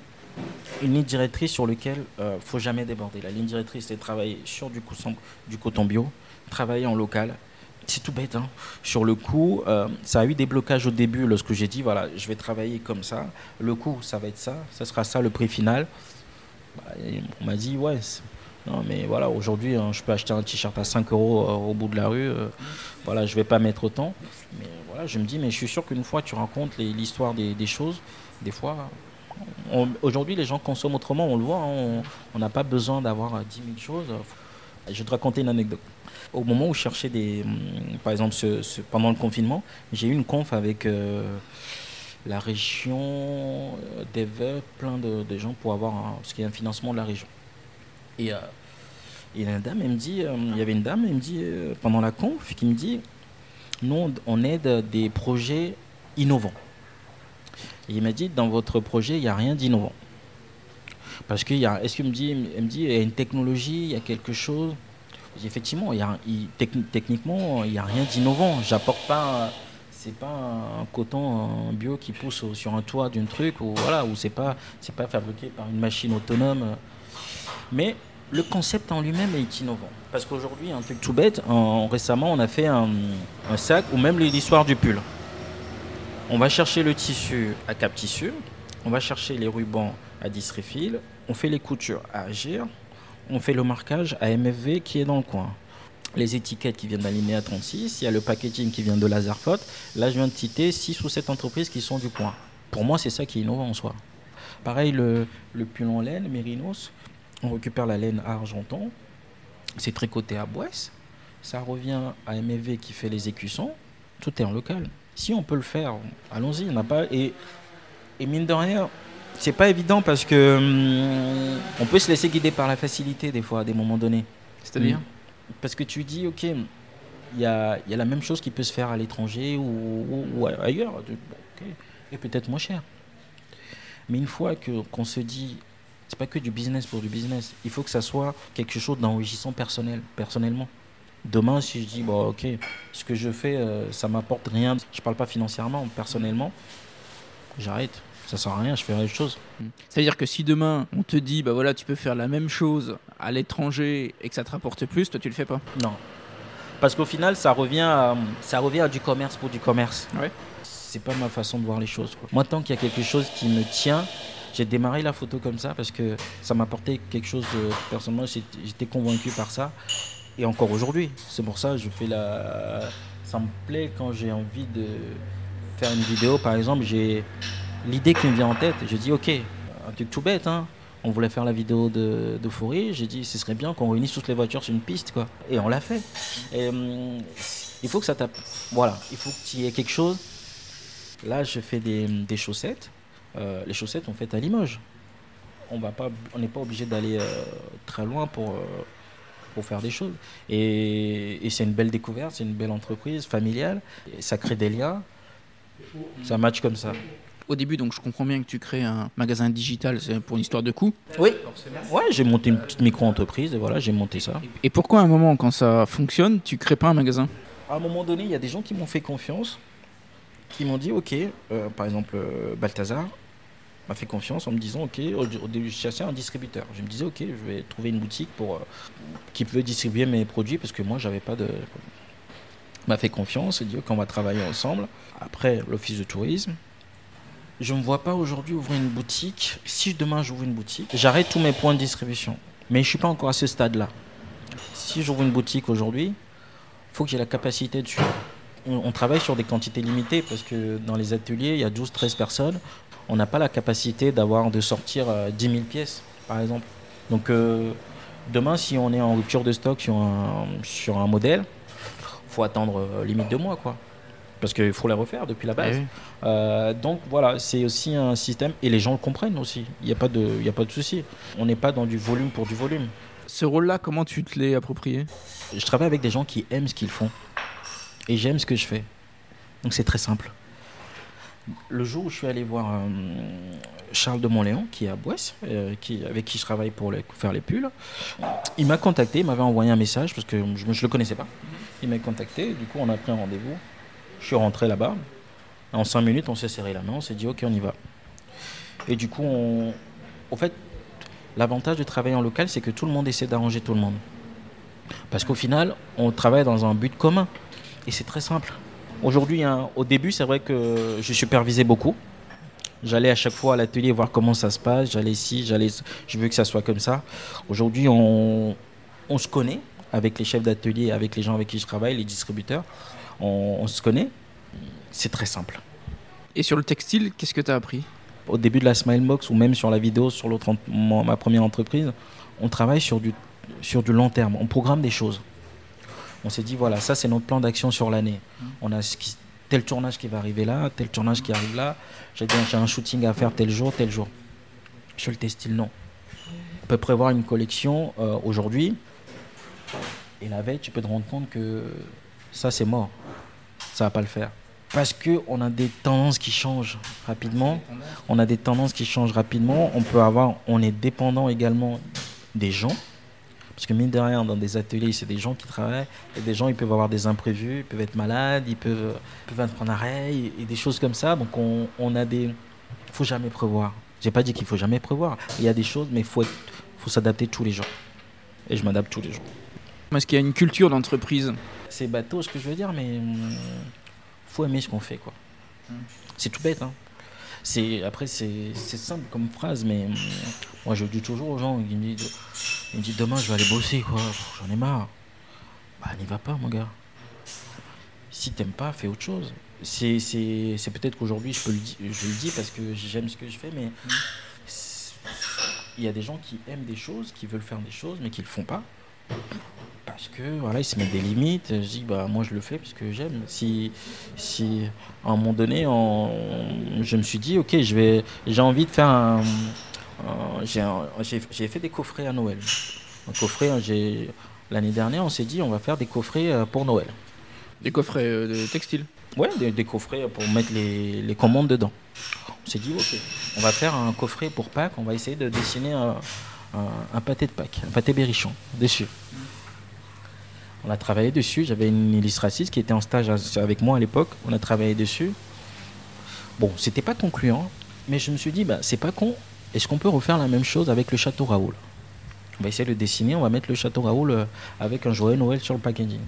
une ligne directrice sur laquelle euh, faut jamais déborder. La ligne directrice, c'est travailler sur du, coussin- du coton bio, travailler en local. C'est tout bête. Hein. Sur le coup, euh, ça a eu des blocages au début lorsque j'ai dit voilà, je vais travailler comme ça. Le coût, ça va être ça. Ça sera ça le prix final. Bah, on m'a dit ouais. Non mais voilà, aujourd'hui hein, je peux acheter un t-shirt à 5 euros euh, au bout de la rue. voilà, je vais pas mettre autant. Mais voilà, je me dis mais je suis sûr qu'une fois tu racontes les- l'histoire des choses, des fois. Aujourd'hui, les gens consomment autrement, on le voit. hein, on- n'a pas besoin d'avoir euh, 10 000 choses. Je vais te raconter une anecdote. Au moment où je cherchais des. hum, Par exemple, pendant le confinement, j'ai eu une conf avec euh, la région, euh, veuves, plein de, gens pour avoir un, parce qu'il un financement de la région. Et euh, dame, me dit, euh, il y avait une dame, elle me dit euh, pendant la conf, qui me dit, nous on aide des projets innovants. Il m'a dit, dans votre projet, il n'y a rien d'innovant. Parce qu'il y a, est-ce qu'il me dit, elle me dit, il y a une technologie, il y a quelque chose. Effectivement, il y a, il- techni- techniquement, il n'y a rien d'innovant. J'apporte pas, c'est pas un coton bio qui pousse sur un toit d'un truc ou voilà, ou c'est pas, c'est pas fabriqué par une machine autonome. Mais le concept en lui-même est innovant. Parce qu'aujourd'hui, un truc tout bête, en- récemment, on a fait un, un sac ou même l'histoire du pull. On va chercher le tissu à Cap Tissu, on va chercher les rubans à Disrefil, on fait les coutures à Agir, on fait le marquage à MFV qui est dans le coin. Les étiquettes qui viennent d'Alinéa 36, il y a le packaging qui vient de Lazarfot. Là, je viens de citer 6 ou 7 entreprises qui sont du coin. Pour moi, c'est ça qui est innovant en soi. Pareil, le, le pull en laine, Mérinos, on récupère la laine à Argenton, c'est tricoté à Boisse, ça revient à MFV qui fait les écussons, tout est en local. Si on peut le faire, allons-y, on n'a pas. Et, et mine de rien, c'est pas évident parce que hum, on peut se laisser guider par la facilité des fois, à des moments donnés. C'est-à-dire Parce que tu dis, ok, il y a, il y a la même chose qui peut se faire à l'étranger ou, ou- ou ailleurs, bon, ok, et peut-être moins cher. Mais une fois que qu'on se dit, c'est pas que du business pour du business, il faut que ça soit quelque chose d'enrichissant personnel, personnellement. Demain, si je dis, bon, ok, ce que je fais, euh, ça m'apporte rien, je parle pas financièrement, personnellement, j'arrête. Ça sert à rien, je ferai autre chose. C'est-à-dire que si demain on te dit bah voilà tu peux faire la même chose à l'étranger et que ça te rapporte plus, toi tu le fais pas? Non. Parce qu'au final, ça revient, à, ça revient à du commerce pour du commerce. Ouais. C'est pas ma façon de voir les choses. quoi. Moi, tant qu'il y a quelque chose qui me tient, j'ai démarré la photo comme ça parce que ça m'apportait quelque chose de personnellement. j'ai- J'étais convaincu par ça. Et encore aujourd'hui. C'est pour ça que je fais la. Ça me plaît quand j'ai envie de faire une vidéo, par exemple. J'ai l'idée qui me vient en tête. Je dis, ok, un truc tout bête, hein. On voulait faire la vidéo de, de Forêt. J'ai dit, ce serait bien qu'on réunisse toutes les voitures sur une piste, quoi. Et on l'a fait. Et, hum, il faut que ça tape. Voilà, il faut qu'il y ait quelque chose. Là, je fais des, des chaussettes. Euh, les chaussettes, on fait à Limoges. On n'est pas obligé d'aller euh, très loin pour, euh, pour faire des choses. Et, et c'est une belle découverte, c'est une belle entreprise familiale. Et ça crée des liens. Ça match comme ça. Au début donc je comprends bien que tu crées un magasin digital pour une histoire de coût. Oui, ouais, j'ai monté une petite micro-entreprise et voilà, j'ai monté ça. Et pourquoi à un moment quand ça fonctionne tu crées pas un magasin? À un moment donné, il y a des gens qui m'ont fait confiance, qui m'ont dit Ok, euh, par exemple, euh, Balthazar m'a fait confiance en me disant Ok, au, début, je cherchais un distributeur. Je me disais Ok, je vais trouver une boutique pour, euh, qui peut distribuer mes produits parce que moi, j'avais pas de. m'a fait confiance et dit Ok, on va travailler ensemble. Après, l'office de tourisme. Je me vois pas aujourd'hui ouvrir une boutique. Si demain j'ouvre une boutique, j'arrête tous mes points de distribution. Mais je suis pas encore à ce stade-là. Si j'ouvre une boutique aujourd'hui, faut que j'ai la capacité dessus. On, on travaille sur des quantités limitées parce que dans les ateliers, il y a 12-13 personnes. On n'a pas la capacité d'avoir de sortir euh, 10 000 pièces, par exemple. Donc euh, demain, si on est en rupture de stock sur un, sur un modèle, faut attendre euh, limite deux mois, quoi. Parce qu'il faut les refaire depuis la base. Eh oui. Euh, donc voilà, c'est aussi un système et les gens le comprennent aussi. Il n'y a pas de, il y a pas de souci. On n'est pas dans du volume pour du volume. Ce rôle-là comment tu te l'es approprié? Je travaille avec des gens qui aiment ce qu'ils font et j'aime ce que je fais. Donc c'est très simple. Le jour où je suis allé voir euh, Charles de Montléon, qui est à Boisse, euh, qui, avec qui je travaille pour faire les pulls, il m'a contacté, il m'avait envoyé un message parce que je ne le connaissais pas. Il m'a contacté, du coup on a pris un rendez-vous. Je suis rentré là-bas. En cinq minutes, on s'est serré la main, on s'est dit ok, on y va. Et du coup, on... en fait, l'avantage de travailler en local, c'est que tout le monde essaie d'arranger tout le monde. Parce qu'au final, on travaille dans un but commun. Et c'est très simple. Aujourd'hui, hein, au début, c'est vrai que je supervisais beaucoup. J'allais à chaque fois à l'atelier voir comment ça se passe. J'allais ici, j'allais, je veux que ça soit comme ça. Aujourd'hui, on, on se connaît avec les chefs d'atelier, avec les gens avec qui je travaille, les distributeurs. On, on se connaît. C'est très simple. Et sur le textile, qu'est-ce que tu as appris? Au début de la Smilebox ou même sur la vidéo, sur l'autre, ma première entreprise, on travaille sur du, sur du long terme. On programme des choses. On s'est dit, voilà, ça c'est notre plan d'action sur l'année. On a ce qui- tel tournage qui va arriver là, tel tournage qui arrive là. J'ai un shooting à faire tel jour, tel jour. Sur le textile, non. On peut prévoir une collection euh, aujourd'hui. Et la veille, tu peux te rendre compte que ça c'est mort. Ça va pas le faire. Parce qu'on a des tendances qui changent rapidement. On a des tendances qui changent rapidement. On peut avoir, on est dépendant également des gens. Parce que mine de rien, dans des ateliers, c'est des gens qui travaillent. Et des gens, ils peuvent avoir des imprévus, ils peuvent être malades, ils peuvent, peuvent être en arrêt et, et des choses comme ça. Donc on, on a des... Il faut jamais prévoir. J'ai pas dit qu'il faut jamais prévoir. Il y a des choses, mais il faut, être- faut s'adapter tous les jours. Et je m'adapte tous les jours. Est-ce qu'il y a une culture d'entreprise? C'est bateau ce que je veux dire, mais hum, faut aimer ce qu'on fait. quoi. C'est tout bête. Hein. C'est, après, c'est, simple comme phrase, mais moi je dis toujours aux gens, ils me disent, demain je vais aller bosser, quoi. J'en ai marre. Bah, n'y va pas, mon gars. Si t'aimes pas, fais autre chose. C'est, c'est, peut-être qu'aujourd'hui je, peux le je le dis parce que j'aime ce que je fais, mais il y a des gens qui aiment des choses, qui veulent faire des choses, mais qui le font pas parce que voilà, ils se mettent des limites. Je dis bah moi je le fais parce que j'aime. Si si à un moment donné, je me suis dit ok, je vais, j'ai envie de faire un, j'ai fait des coffrets à Noël. Un coffret, hein, j'ai l'année dernière, on s'est dit on va faire des coffrets euh, pour Noël. Des coffrets euh, de textile. Ouais, des, coffrets pour mettre les, les commandes dedans. On s'est dit ok, on va faire un coffret pour Pâques. On va essayer de dessiner un, un, pâté de Pâques, un pâté berrichon dessus. On a travaillé dessus. J'avais une illustratrice qui était en stage avec moi à l'époque. On a travaillé dessus. Bon, c'était pas concluant, mais je me suis dit, bah, c'est pas con. Est-ce qu'on peut refaire la même chose avec le château Raoul? On va essayer de dessiner. On va mettre le château Raoul euh, avec un joyeux Noël sur le packaging.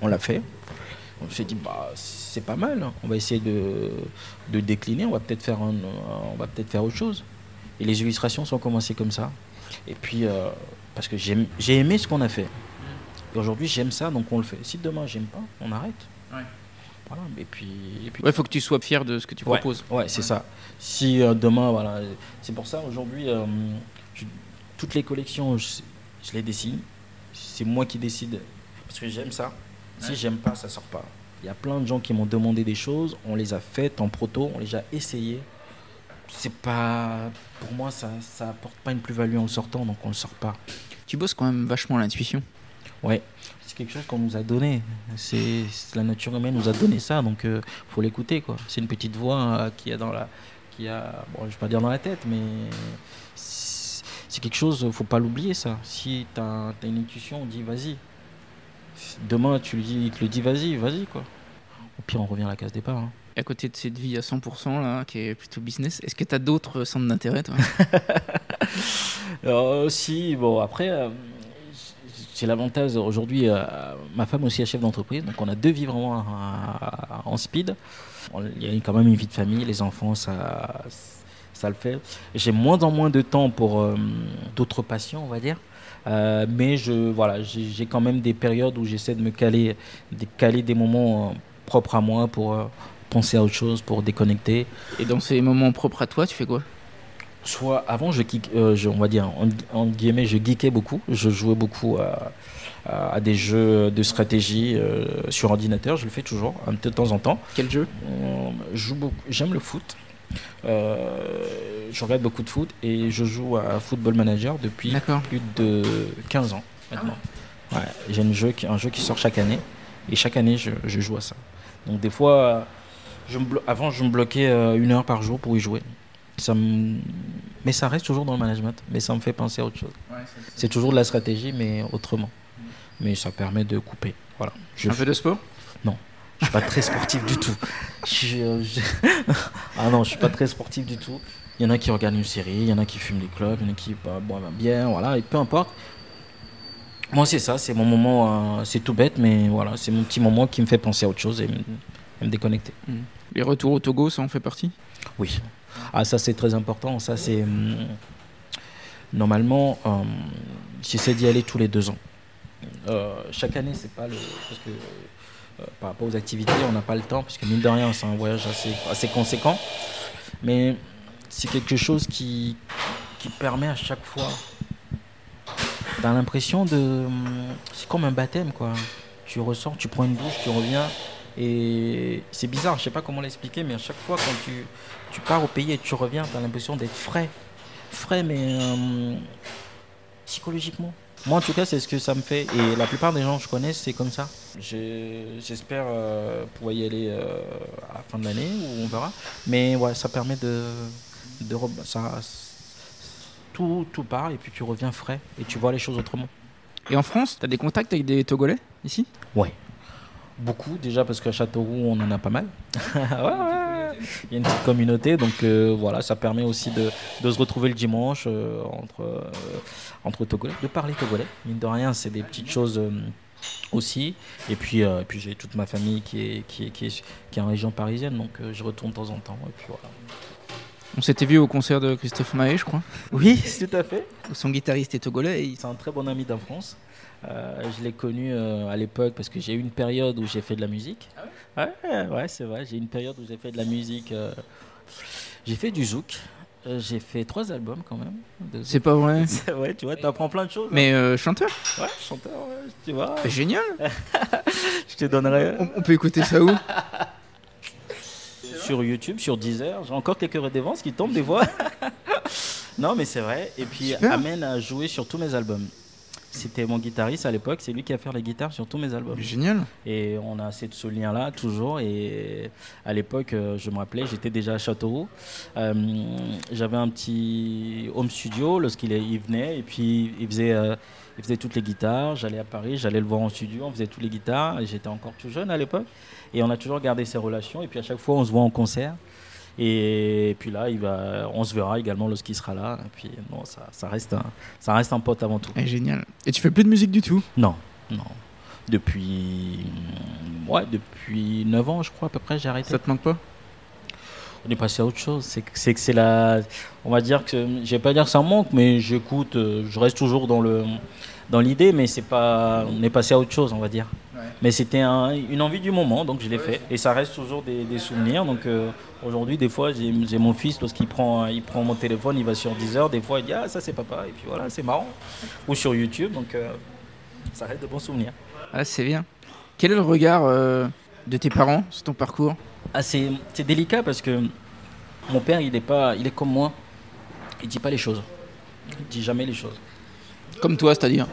On l'a fait. On s'est dit, bah, c'est pas mal. On va essayer de, décliner. On va peut-être faire, on va peut-être faire autre chose. Et les illustrations sont commencées comme ça. Et puis, euh, parce que j'ai aimé ce qu'on a fait. Et aujourd'hui, j'aime ça, donc on le fait. Si demain, j'aime pas, on arrête. Ouais. Voilà, et puis. Il puis... faut que tu sois fier de ce que tu proposes. Ouais, c'est ça. Si euh, demain, voilà. C'est pour ça, aujourd'hui, euh, toutes les collections, je, les dessine. C'est moi qui décide. Parce que j'aime ça. Si j'aime pas, ça sort pas. Il y a plein de gens qui m'ont demandé des choses, on les a faites en proto, on les a essayées c'est pas. Pour moi, ça, ça apporte pas une plus-value en le sortant, donc on le sort pas. Tu bosses quand même vachement l'intuition. Ouais, c'est quelque chose qu'on nous a donné. C'est la nature humaine nous a donné ça, donc il euh, faut l'écouter quoi. C'est une petite voix euh, qui a dans la, qui a, bon, je vais pas dire dans la tête, mais c'est quelque chose. Faut pas l'oublier ça. Si tu as, une intuition, on dit vas-y. Demain, tu lui dis, il te le dit vas-y, vas-y quoi. Au pire, on revient à la case départ. Hein à côté de cette vie à 100% là, qui est plutôt business, est-ce que tu as d'autres centres d'intérêt toi? *laughs* Euh, Si, bon après, euh, j'ai l'avantage aujourd'hui, euh, ma femme aussi est chef d'entreprise, donc on a deux vies vraiment en speed. Il y a quand même une vie de famille, les enfants, ça, ça le fait. J'ai moins en moins de temps pour d'autres passions, on va dire. mais je, voilà, j'ai quand même des périodes où j'essaie de me caler, de caler des moments propres à moi pour, penser à autre chose, pour déconnecter. Et dans ces moments propres à toi, tu fais quoi? Soit avant, je, euh, je, on va dire, en, guillemets, je geekais beaucoup. Je jouais beaucoup à, à, des jeux de stratégie euh, sur ordinateur. Je le fais toujours, de temps en temps. Quel jeu? Euh, J'aime le foot. je regarde beaucoup de foot et je joue à Football Manager depuis plus de 15 ans maintenant. Ouais, J'ai un jeu, qui, un jeu qui sort chaque année et chaque année je, je joue à ça. Donc des fois, avant, je me bloquais euh, une heure par jour pour y jouer. Ça Mais ça reste toujours dans le management, mais ça me fait penser à autre chose. c'est toujours de la stratégie, mais autrement. Mais ça permet de couper. Voilà. Je... Un peu de sport? Non. Je suis pas très sportif du tout. *laughs* Ah non, je suis pas très sportif du tout. Il y en a qui regardent une série, il y en a qui fument des clubs, il y en a qui bah, boivent bien, voilà, et peu importe. Moi, c'est ça, c'est mon moment, euh, c'est tout bête, mais voilà, c'est mon petit moment qui me fait penser à autre chose et me, déconnecter. Mm. Les retours au Togo, ça en fait partie? Oui. Ah, ça, c'est très important. Ça, c'est. Hum, normalement, hum, j'essaie d'y aller tous les deux ans. Euh, chaque année, c'est pas le. Parce que euh, par rapport aux activités, on n'a pas le temps, puisque mine de rien, c'est un voyage assez, assez conséquent. Mais c'est quelque chose qui, qui permet à chaque fois. T'as l'impression de. Hum, c'est comme un baptême, quoi. Tu ressors, tu prends une douche, tu reviens et c'est bizarre, je sais pas comment l'expliquer, mais à chaque fois quand tu, tu pars au pays et tu reviens, tu as l'impression d'être frais. Frais, mais euh, psychologiquement. Moi, en tout cas, c'est ce que ça me fait. Et la plupart des gens que je connais, c'est comme ça. J'espère euh, pouvoir y aller euh, à la fin de l'année, ou on verra. Mais ouais, ça permet de. de ça, tout, tout part, et puis tu reviens frais, et tu vois les choses autrement. Et en France, tu as des contacts avec des Togolais ici? Ouais, Beaucoup, déjà parce qu'à Châteauroux, on en a pas mal. *laughs* ouais, ouais. Il y a une petite communauté, donc euh, voilà, ça permet aussi de, de, se retrouver le dimanche euh, entre, euh, entre Togolais, de parler Togolais. Mine de rien, c'est des petites choses aussi. Et puis, puis j'ai toute ma famille qui est, qui est, qui est, qui est en région parisienne, donc je retourne de temps en temps. Et puis voilà. On s'était vu au concert de Christophe Maé, je crois. Oui, *laughs* tout à fait. Son guitariste est togolais. Et... C'est un très bon ami d'enfance. Euh, je l'ai connu euh, à l'époque parce que j'ai eu une période où j'ai fait de la musique. Ah ouais, ouais, c'est vrai. J'ai eu une période où j'ai fait de la musique. euh, j'ai fait du zouk. J'ai fait trois albums quand même. C'est pas vrai. *laughs* ouais, tu vois, tu apprends plein de choses. hein. Mais euh, chanteur Ouais, chanteur, ouais, tu vois. C'est Génial. *laughs* Je te donnerai On, on peut écouter ça où? Sur YouTube, sur Deezer. J'ai encore quelques redevances qui tombent des fois. *laughs* non, mais c'est vrai. Et puis, Super. Amen a joué sur tous mes albums. C'était mon guitariste à l'époque, c'est lui qui a fait les guitares sur tous mes albums. Génial. Et on a cette- ce lien-là toujours. Et à l'époque, euh, je me rappelais, j'étais déjà à Châteauroux. Euh, J'avais un petit home studio lorsqu'il il venait. Et puis, il faisait, euh, il faisait toutes les guitares. J'allais à Paris, j'allais le voir en studio. On faisait toutes les guitares. J'étais encore tout jeune à l'époque. Et on a toujours gardé ces relations. Et puis, à chaque fois, on se voit en concert. Et puis là, il va, on se verra également lorsqu'il sera là. Et puis, non, ça, ça, reste un, ça reste un pote avant tout. Eh, génial. Et tu fais plus de musique du tout? Non, non. Depuis, ouais, depuis 9 ans, je crois, à peu près, j'ai arrêté. Ça te manque pas? On est passé à autre chose. C'est que c'est la. On va dire que. Je vais pas dire que ça me manque, mais j'écoute. euh, Je reste toujours dans le dans l'idée, mais c'est pas. On est passé à autre chose, on va dire. Mais c'était un- une envie du moment, donc je l'ai fait. Et ça reste toujours des, des souvenirs. Donc euh, aujourd'hui, des fois, j'ai j'ai mon fils, lorsqu'il prend, il prend mon téléphone, il va sur Deezer. Des fois, il dit Ah, ça c'est papa. Et puis voilà, c'est marrant. Ou sur YouTube. Donc euh, ça reste de bons souvenirs. Ah, c'est bien. Quel est le regard euh, de tes parents sur ton parcours? Ah, c'est c'est délicat parce que mon père, il est, pas, il est comme moi. Il dit pas les choses. Il dit jamais les choses. Comme toi, c'est-à-dire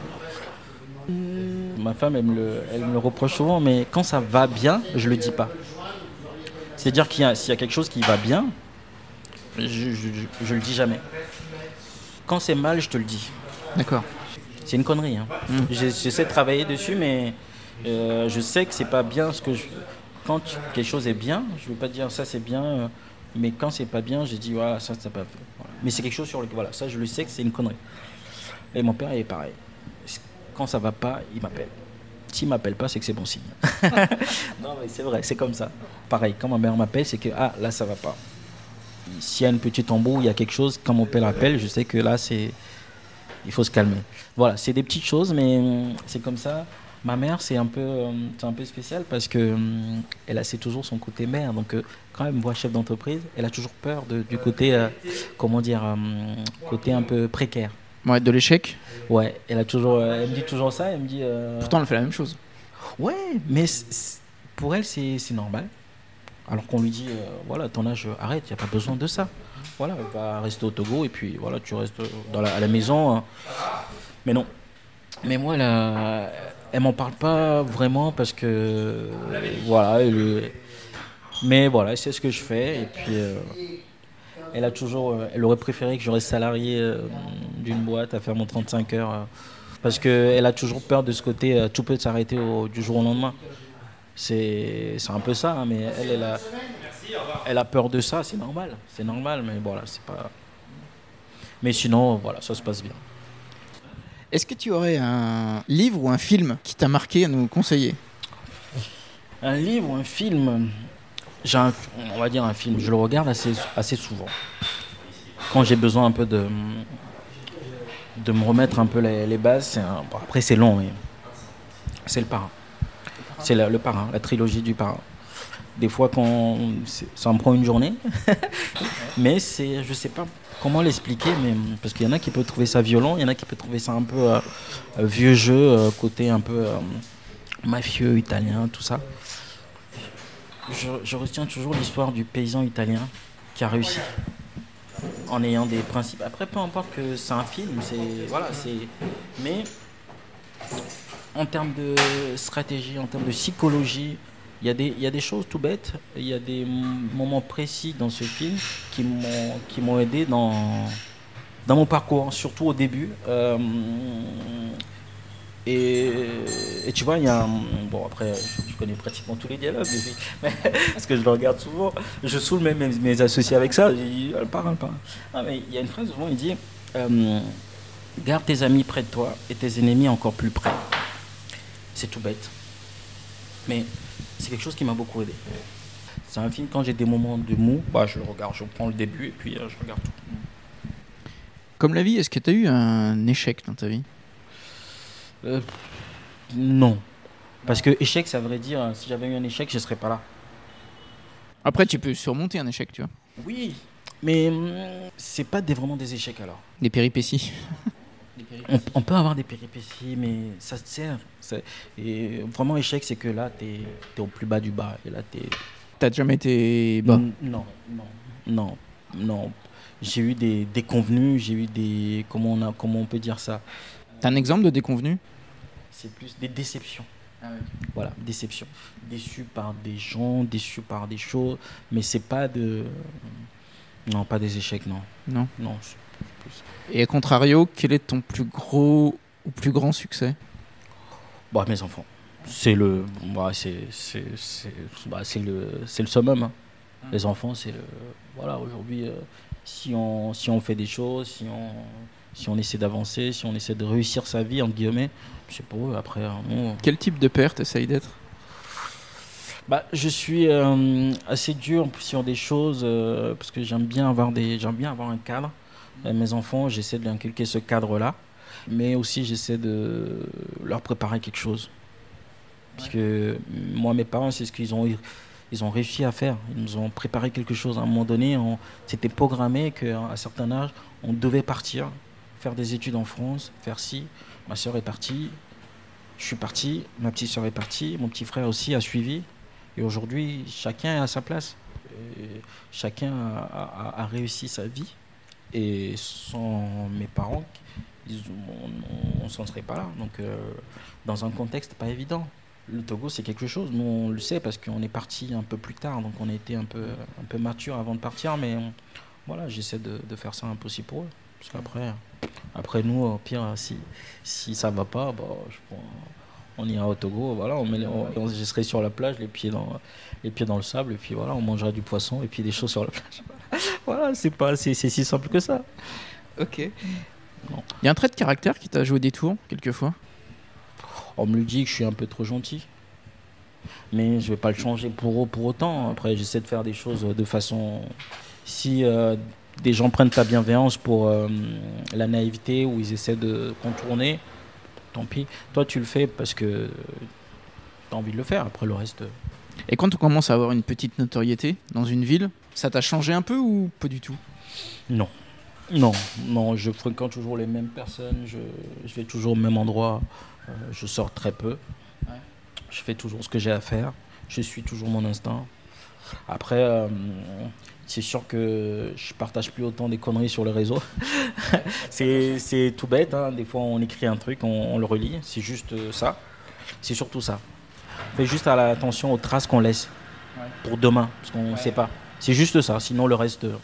Ma femme, elle me, le, elle me le reproche souvent, mais quand ça va bien, je le dis pas. C'est-à-dire qu'il y a- s'il y a quelque chose qui va bien, je, je, je- je le dis jamais. Quand c'est mal, je te le dis. D'accord. C'est une connerie. hein. Mm. J'ai- J'essaie de travailler dessus, mais euh, je sais que c'est pas bien ce que je. Quand quelque chose est bien, je veux pas dire ça c'est bien, euh, mais quand c'est pas bien, j'ai dit voilà ça c'est pas. Voilà. Mais c'est quelque chose sur le voilà ça je le sais que c'est une connerie. Et mon père il est pareil. Quand ça va pas, il m'appelle. S'il m'appelle pas, c'est que c'est bon signe. *laughs* non mais c'est vrai, c'est comme ça. Pareil, quand ma mère m'appelle, c'est que ah là ça va pas. S'il y a une petite embrouille, il y a quelque chose, quand mon père appelle, je sais que là c'est il faut se calmer. Voilà, c'est des petites choses, mais hum, c'est comme ça. Ma mère, c'est un peu, hum, c'est un peu spécial parce que hum, elle a c'est toujours son côté mère. Donc euh, quand elle me voit chef d'entreprise, elle a toujours peur de- du côté, euh, comment dire, côté un peu précaire. Ouais, de l'échec. Ouais, elle a toujours, euh, elle me dit toujours ça. Elle me dit, euh, Pourtant, elle fait la même chose. ouais, mais pour elle, c'est normal. Alors qu'on lui dit, euh, voilà, ton âge, arrête, il n'y a pas besoin de ça. Voilà, va rester au Togo et puis voilà, tu restes dans la, à la maison. hein. Mais non. Mais moi, elle, m'en parle pas vraiment parce que, voilà, elle- mais voilà, c'est ce que je fais. Et puis, euh, elle a toujours, euh, elle aurait préféré que je reste salarié euh, d'une boîte à faire mon 35 heures. euh, parce qu'elle a toujours peur de ce côté, tout peut s'arrêter du jour au lendemain. C'est c'est un peu ça, hein, mais elle, elle a, elle a peur de ça, c'est normal. C'est normal, mais voilà, c'est pas. Mais sinon, voilà, ça se passe bien. Est-ce que tu aurais un livre ou un film qui t'a marqué à nous conseiller? Un livre ou un film? J'ai un- On va dire un film, je le regarde assez, assez souvent. Quand j'ai besoin un peu de, de me remettre un peu les, les bases, après c'est long, mais c'est le parrain. C'est le parrain, la trilogie du parrain. Des fois, quand ça me prend une journée, *laughs* mais c'est, je sais pas comment l'expliquer, mais parce qu'il y en a qui peuvent trouver ça violent, il y en a qui peuvent trouver ça un peu euh, vieux jeu, euh, côté un peu euh, mafieux, italien, tout ça. Je, retiens toujours l'histoire du paysan italien qui a réussi en ayant des principes. Après, peu importe que c'est un film, c'est voilà, c'est. Mais en termes de stratégie, en termes de psychologie, il y, a des- il y a des choses tout bêtes, il y a des moments précis dans ce film qui m'ont qui m'ont aidé dans dans mon parcours, surtout au début. Euh, et, tu vois, il y a un- Bon, après, je, connais pratiquement tous les dialogues, *laughs* mais- parce que je le regarde souvent. Je saoule même mes, associés avec ça. Je dis, ah, le parrain, le parrain. Ah, mais il y a une phrase souvent, il dit euh, Garde tes amis près de toi et tes ennemis encore plus près. C'est tout bête. Mais c'est quelque chose qui m'a beaucoup aidé. C'est un film, quand j'ai des moments de mou, bah, je le regarde, je prends le début et puis euh, je regarde tout. Comme la vie, est-ce que tu as eu un échec dans ta vie? Euh, non. Parce que échec, ça voudrait dire, si j'avais eu un échec, je ne serais pas là. Après, tu peux surmonter un échec, tu vois. Oui, mais hum, c'est pas des, vraiment des échecs alors. Des péripéties. On, on peut avoir des péripéties, mais ça te sert. Et vraiment, échec, c'est que là, tu es, au plus bas du bas. Et là, tu T'as jamais été bas? Non, non, non, non. J'ai eu des déconvenus, j'ai eu des. Comment on, a, comment on peut dire ça? T'as un exemple de déconvenu? C'est plus des déceptions. Voilà, déception. Déçu par des gens, déçu par des choses, mais c'est pas de. Non, pas des échecs, non. Non. Non, c'est plus. Et à contrario, quel est ton plus gros ou plus grand succès? Bah, mes enfants. C'est le. Bah, c'est, bah, c'est le, c'est le summum. hein. Les enfants, c'est le. Voilà, aujourd'hui, euh, si, on, si on fait des choses, si on, si on essaie d'avancer, si on essaie de réussir sa vie, entre guillemets, c'est pour eux. Après, nous, Quel type de père t'essayes d'être? Bah, je suis euh, assez dur sur des choses euh, parce que j'aime bien avoir des, j'aime bien avoir un cadre. Et mes enfants, j'essaie de leur inculquer ce cadre-là, mais aussi j'essaie de leur préparer quelque chose. Parce que moi, mes parents, c'est ce qu'ils ont, ils ont réussi à faire. Ils nous ont préparé quelque chose. À un moment donné, on, c'était programmé qu'à un certain âge, on devait partir, faire des études en France, faire ci. Ma soeur est partie, je suis parti, ma petite soeur est partie, mon petit frère aussi a suivi. Et aujourd'hui, chacun est à sa place. Chacun a, réussi sa vie. Et sans mes parents, ils- on ne s'en serait pas là. Donc, euh, dans un contexte pas évident. Le Togo, c'est quelque chose. Nous, on le sait parce qu'on est parti un peu plus tard. Donc, on a été un peu, un peu mature avant de partir. Mais voilà, j'essaie de, de faire ça un peu aussi pour eux. Parce qu'après, après nous, au pire, si, si ça va pas, bah, je prends- on ira au Togo. Voilà, on met les- on- on- je serai sur la plage, les pieds, dans, les pieds dans le sable. Et puis voilà, on mangera du poisson et puis des choses sur la plage. *laughs* voilà, c'est pas, c'est c'est si simple que ça. Ok. Il y a un trait de caractère qui t'a joué des tours, quelquefois? On me le dit que je suis un peu trop gentil. Mais je vais pas le changer pour, pour autant. Après, j'essaie de faire des choses de façon. Si euh, des gens prennent ta bienveillance pour euh, la naïveté ou ils essaient de contourner, tant pis. Toi, tu le fais parce que tu as envie de le faire. Après, le reste. euh, Et quand on commence à avoir une petite notoriété dans une ville, ça t'a changé un peu ou pas du tout? Non. Non, non, je fréquente toujours les mêmes personnes, je, je vais toujours au même endroit, euh, je sors très peu. Je fais toujours ce que j'ai à faire, je suis toujours mon instinct. Après, euh, c'est sûr que je partage plus autant des conneries sur les réseaux. *laughs* c'est c'est tout bête, hein. des fois on écrit un truc, on, on le relit, c'est juste euh, ça. C'est surtout ça. Fais juste à attention aux traces qu'on laisse pour demain, parce qu'on ne sait pas. C'est juste ça, sinon le reste, euh,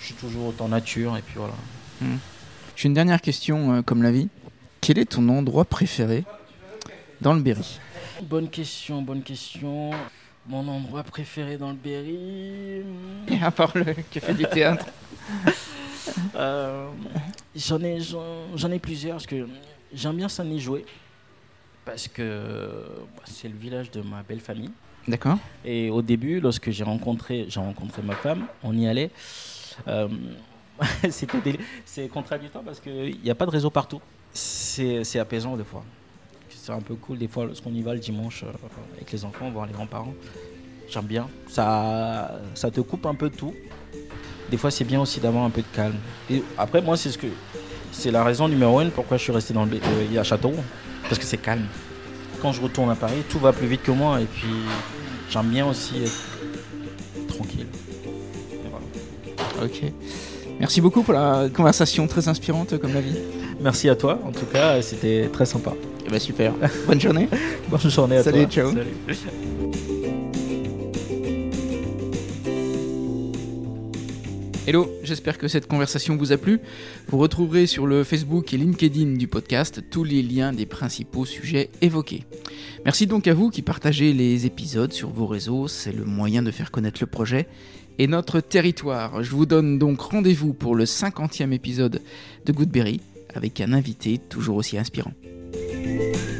je suis toujours autant nature et puis voilà. J'ai une dernière question, euh, comme la vie. Quel est ton endroit préféré dans le Berry? Bonne question, bonne question. Mon endroit préféré dans le Berry. À part le café du théâtre. *laughs* Euh, j'en ai, j'en, j'en ai plusieurs parce que j'aime bien Saint-Denis jouer parce que bah, c'est le village de ma belle famille. D'accord. Et au début, lorsque j'ai rencontré, j'ai rencontré ma femme, on y allait. euh, *laughs* c'est contradictoire parce qu'il n'y a pas de réseau partout. C'est, c'est apaisant des fois. C'est un peu cool des fois lorsqu'on y va le dimanche euh, avec les enfants, voir les grands-parents. J'aime bien. Ça, ça te coupe un peu tout. Des fois, c'est bien aussi d'avoir un peu de calme. Et après, moi, c'est ce que, c'est la raison numéro une pourquoi je suis resté dans le, euh, à Châteauroux, parce que c'est calme. Quand je retourne à Paris, tout va plus vite que moi et puis j'aime bien aussi être tranquille. Et voilà. Ok. Merci beaucoup pour la conversation très inspirante, comme la vie. Merci à toi, en tout cas, c'était très sympa. Eh ben super. Bonne journée. *laughs* Bonne journée à Salut, toi. ciao. Salut. Hello, j'espère que cette conversation vous a plu. Vous retrouverez sur le Facebook et LinkedIn du podcast tous les liens des principaux sujets évoqués. Merci donc à vous qui partagez les épisodes sur vos réseaux, c'est le moyen de faire connaître le projet et notre territoire. Je vous donne donc rendez-vous pour le 50e épisode de Goodberry avec un invité toujours aussi inspirant. Thank you.